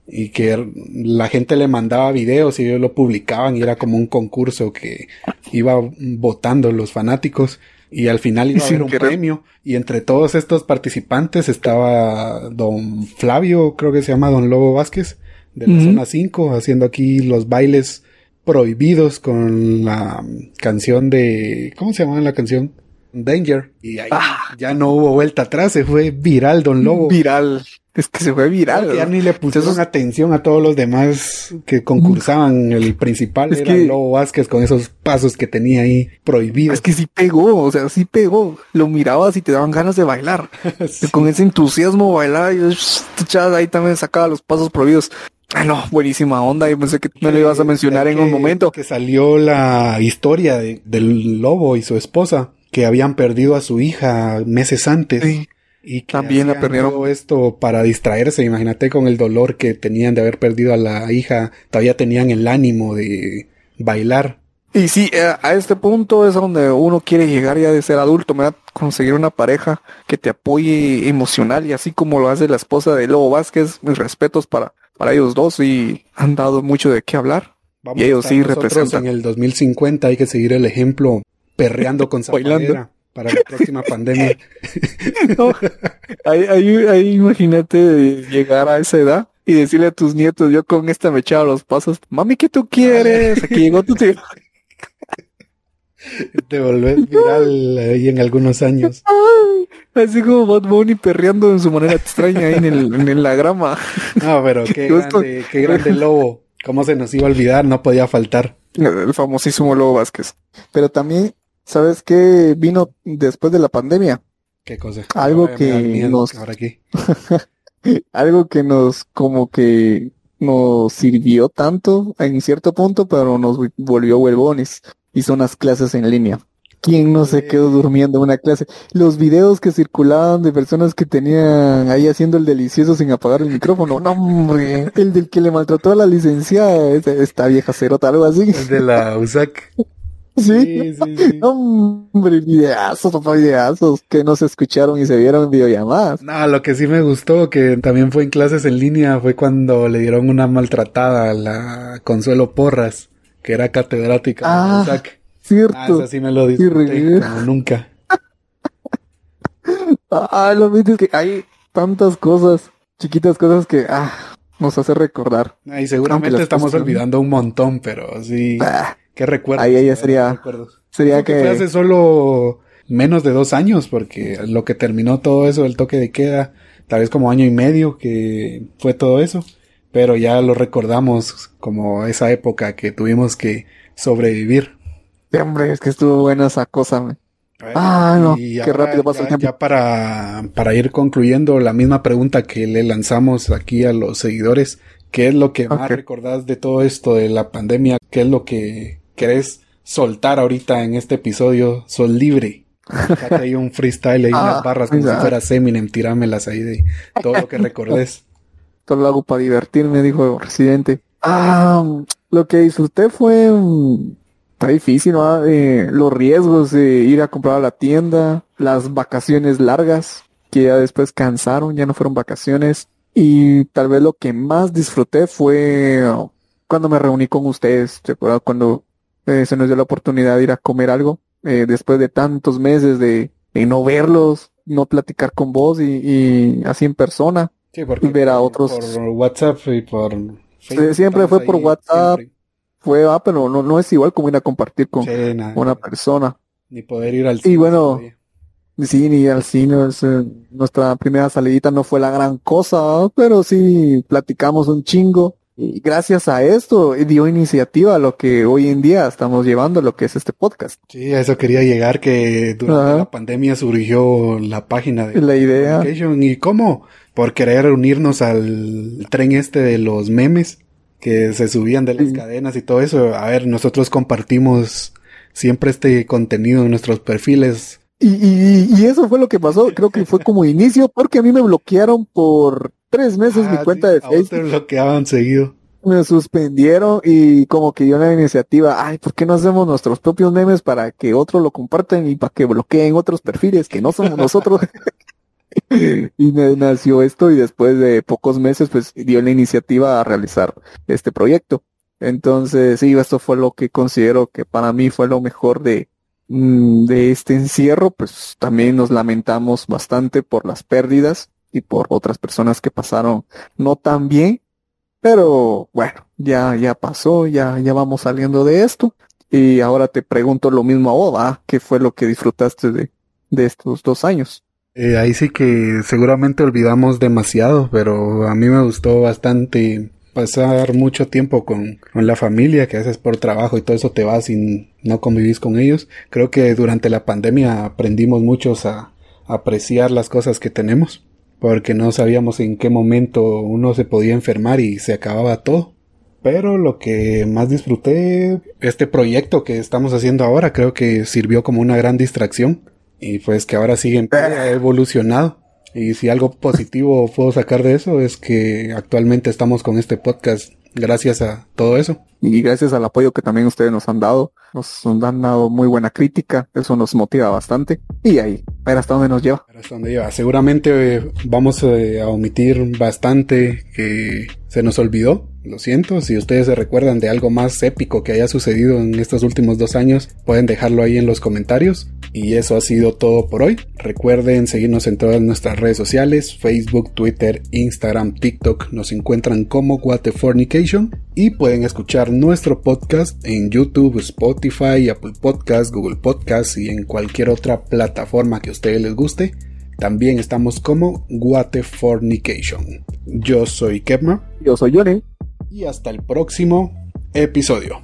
y que la gente le mandaba videos y ellos lo publicaban y era como un concurso que iba votando los fanáticos y al final iba a haber un premio y entre todos estos participantes estaba don Flavio, creo que se llama don Lobo Vázquez, de la zona 5, haciendo aquí los bailes prohibidos con la canción de... ¿Cómo se llama la canción? Danger. Y ahí ah. ya no hubo vuelta atrás, se fue viral Don Lobo. Viral. Es que se fue viral. Ya ni le pusieron atención a todos los demás que concursaban. El principal es era que... Lobo Vázquez con esos pasos que tenía ahí prohibidos. Es que sí pegó, o sea, sí pegó. Lo mirabas y te daban ganas de bailar. [LAUGHS] Con ese entusiasmo bailaba y ahí también sacaba los pasos prohibidos. Ah, no, buenísima onda. Yo pensé que me lo ibas a mencionar en un momento. Que salió la historia del lobo y su esposa, que habían perdido a su hija meses antes. Sí. Y que también la perdieron. Todo esto para distraerse. Imagínate con el dolor que tenían de haber perdido a la hija. Todavía tenían el ánimo de bailar. Y sí, eh, a este punto es donde uno quiere llegar ya de ser adulto, ¿verdad? Conseguir una pareja que te apoye emocional y así como lo hace la esposa de Lobo Vázquez, mis respetos para para ellos dos y han dado mucho de qué hablar. Vamos y ellos sí representan. En el 2050 hay que seguir el ejemplo perreando con [LAUGHS] Bailando. para la próxima pandemia. [LAUGHS] ahí, imagínate llegar a esa edad y decirle a tus nietos, yo con esta me echaba los pasos, mami, ¿qué tú quieres? Aquí llegó tu tío. [LAUGHS] [LAUGHS] Te volvés viral ahí en algunos años. Así como Bad Bunny perreando en su manera extraña ahí en, el, en la grama. No, pero [LAUGHS] qué grande, qué grande lobo. ¿Cómo se nos iba a olvidar? No podía faltar. El famosísimo Lobo Vázquez. Pero también, ¿sabes qué vino después de la pandemia? ¿Qué cosa? Algo que nos... Ahora aquí. [LAUGHS] algo que nos como que nos sirvió tanto en cierto punto, pero nos volvió huevones y son las clases en línea. ¿Quién no se quedó durmiendo en una clase? Los videos que circulaban de personas que tenían ahí haciendo el delicioso sin apagar el micrófono. No, hombre. El del que le maltrató a la licenciada, esta vieja cerota, algo así. El de la USAC. Sí, sí, sí. hombre, videazos, papá, videazos que no se escucharon y se vieron videollamadas. No, lo que sí me gustó, que también fue en clases en línea, fue cuando le dieron una maltratada a la Consuelo Porras que era catedrática ah, Cierto. Ah, sí me lo disfruté como nunca. [LAUGHS] ah, lo mismo es que hay tantas cosas, chiquitas cosas que ah, nos hace recordar. Y seguramente estamos olvidando un montón, pero sí. Ah, ¿Qué recuerdos? Ahí ella sería. Sería que... Fue hace solo menos de dos años, porque lo que terminó todo eso, el toque de queda, tal vez como año y medio que fue todo eso, pero ya lo recordamos como esa época que tuvimos que sobrevivir. Sí, hombre, es que estuvo buena esa cosa. Ah, no, qué rápido pasa el tiempo. Ya para, para ir concluyendo, la misma pregunta que le lanzamos aquí a los seguidores, ¿qué es lo que más recordás de todo esto de la pandemia? ¿Qué es lo que querés soltar ahorita en este episodio? Sol libre. Ya hay un freestyle, [LAUGHS] unas ah, barras como si fuera Eminem, tirámelas ahí de todo lo que [LAUGHS] recordes. Todo lo hago para divertirme, dijo Residente. Ah, lo que disfruté fue está difícil, ¿no? Eh, los riesgos de ir a comprar a la tienda, las vacaciones largas, que ya después cansaron, ya no fueron vacaciones. Y tal vez lo que más disfruté fue cuando me reuní con ustedes, Cuando eh, se nos dio la oportunidad de ir a comer algo, eh, después de tantos meses de, no verlos, no platicar con vos y, así en persona. Sí, porque ver a otros. Por WhatsApp y por siempre fue por WhatsApp. Fue, ah, pero no, no es igual como ir a compartir con una persona. Ni poder ir al cine. Y bueno, sí, ni al cine. Eh, nuestra primera salidita no fue la gran cosa, pero sí platicamos un chingo. Y gracias a esto dio iniciativa a lo que hoy en día estamos llevando, lo que es este podcast. Sí, a eso quería llegar, que durante la pandemia surgió la página de la idea. ¿Y cómo? Por querer unirnos al tren este de los memes que se subían de las cadenas y todo eso. A ver, nosotros compartimos siempre este contenido en nuestros perfiles. Y, y, y eso fue lo que pasó, creo que fue como inicio, porque a mí me bloquearon por tres meses mi ah, cuenta de Facebook. lo que habían seguido. Me suspendieron y como que dio una iniciativa, ay, ¿por qué no hacemos nuestros propios memes para que otros lo compartan y para que bloqueen otros perfiles que no somos nosotros? [LAUGHS] y me nació esto y después de pocos meses pues dio la iniciativa a realizar este proyecto. Entonces, sí, esto fue lo que considero que para mí fue lo mejor de, mm, de este encierro, pues también nos lamentamos bastante por las pérdidas y por otras personas que pasaron no tan bien, pero bueno, ya, ya pasó, ya, ya vamos saliendo de esto. Y ahora te pregunto lo mismo a vos, ¿qué fue lo que disfrutaste de, de estos dos años? Eh, ahí sí que seguramente olvidamos demasiado, pero a mí me gustó bastante pasar mucho tiempo con, con, la familia, que a veces por trabajo y todo eso te vas y no convivís con ellos. Creo que durante la pandemia aprendimos muchos a apreciar las cosas que tenemos porque no sabíamos en qué momento uno se podía enfermar y se acababa todo. Pero lo que más disfruté, este proyecto que estamos haciendo ahora, creo que sirvió como una gran distracción. Y pues que ahora sigue ha [LAUGHS] evolucionado. Y si algo positivo [LAUGHS] puedo sacar de eso es que actualmente estamos con este podcast gracias a todo eso. Y gracias al apoyo que también ustedes nos han dado, nos han dado muy buena crítica, eso nos motiva bastante. Y ahí, ver hasta dónde nos lleva. hasta dónde lleva. Seguramente eh, vamos eh, a omitir bastante que se nos olvidó. Lo siento, si ustedes se recuerdan de algo más épico que haya sucedido en estos últimos dos años, pueden dejarlo ahí en los comentarios. Y eso ha sido todo por hoy. Recuerden seguirnos en todas nuestras redes sociales, Facebook, Twitter, Instagram, TikTok. Nos encuentran como Fornication y pueden escuchar nuestro podcast en YouTube, Spotify, Apple Podcasts, Google Podcasts y en cualquier otra plataforma que a ustedes les guste. También estamos como Fornication. Yo soy Kepma. Yo soy Johnny. Y hasta el próximo episodio.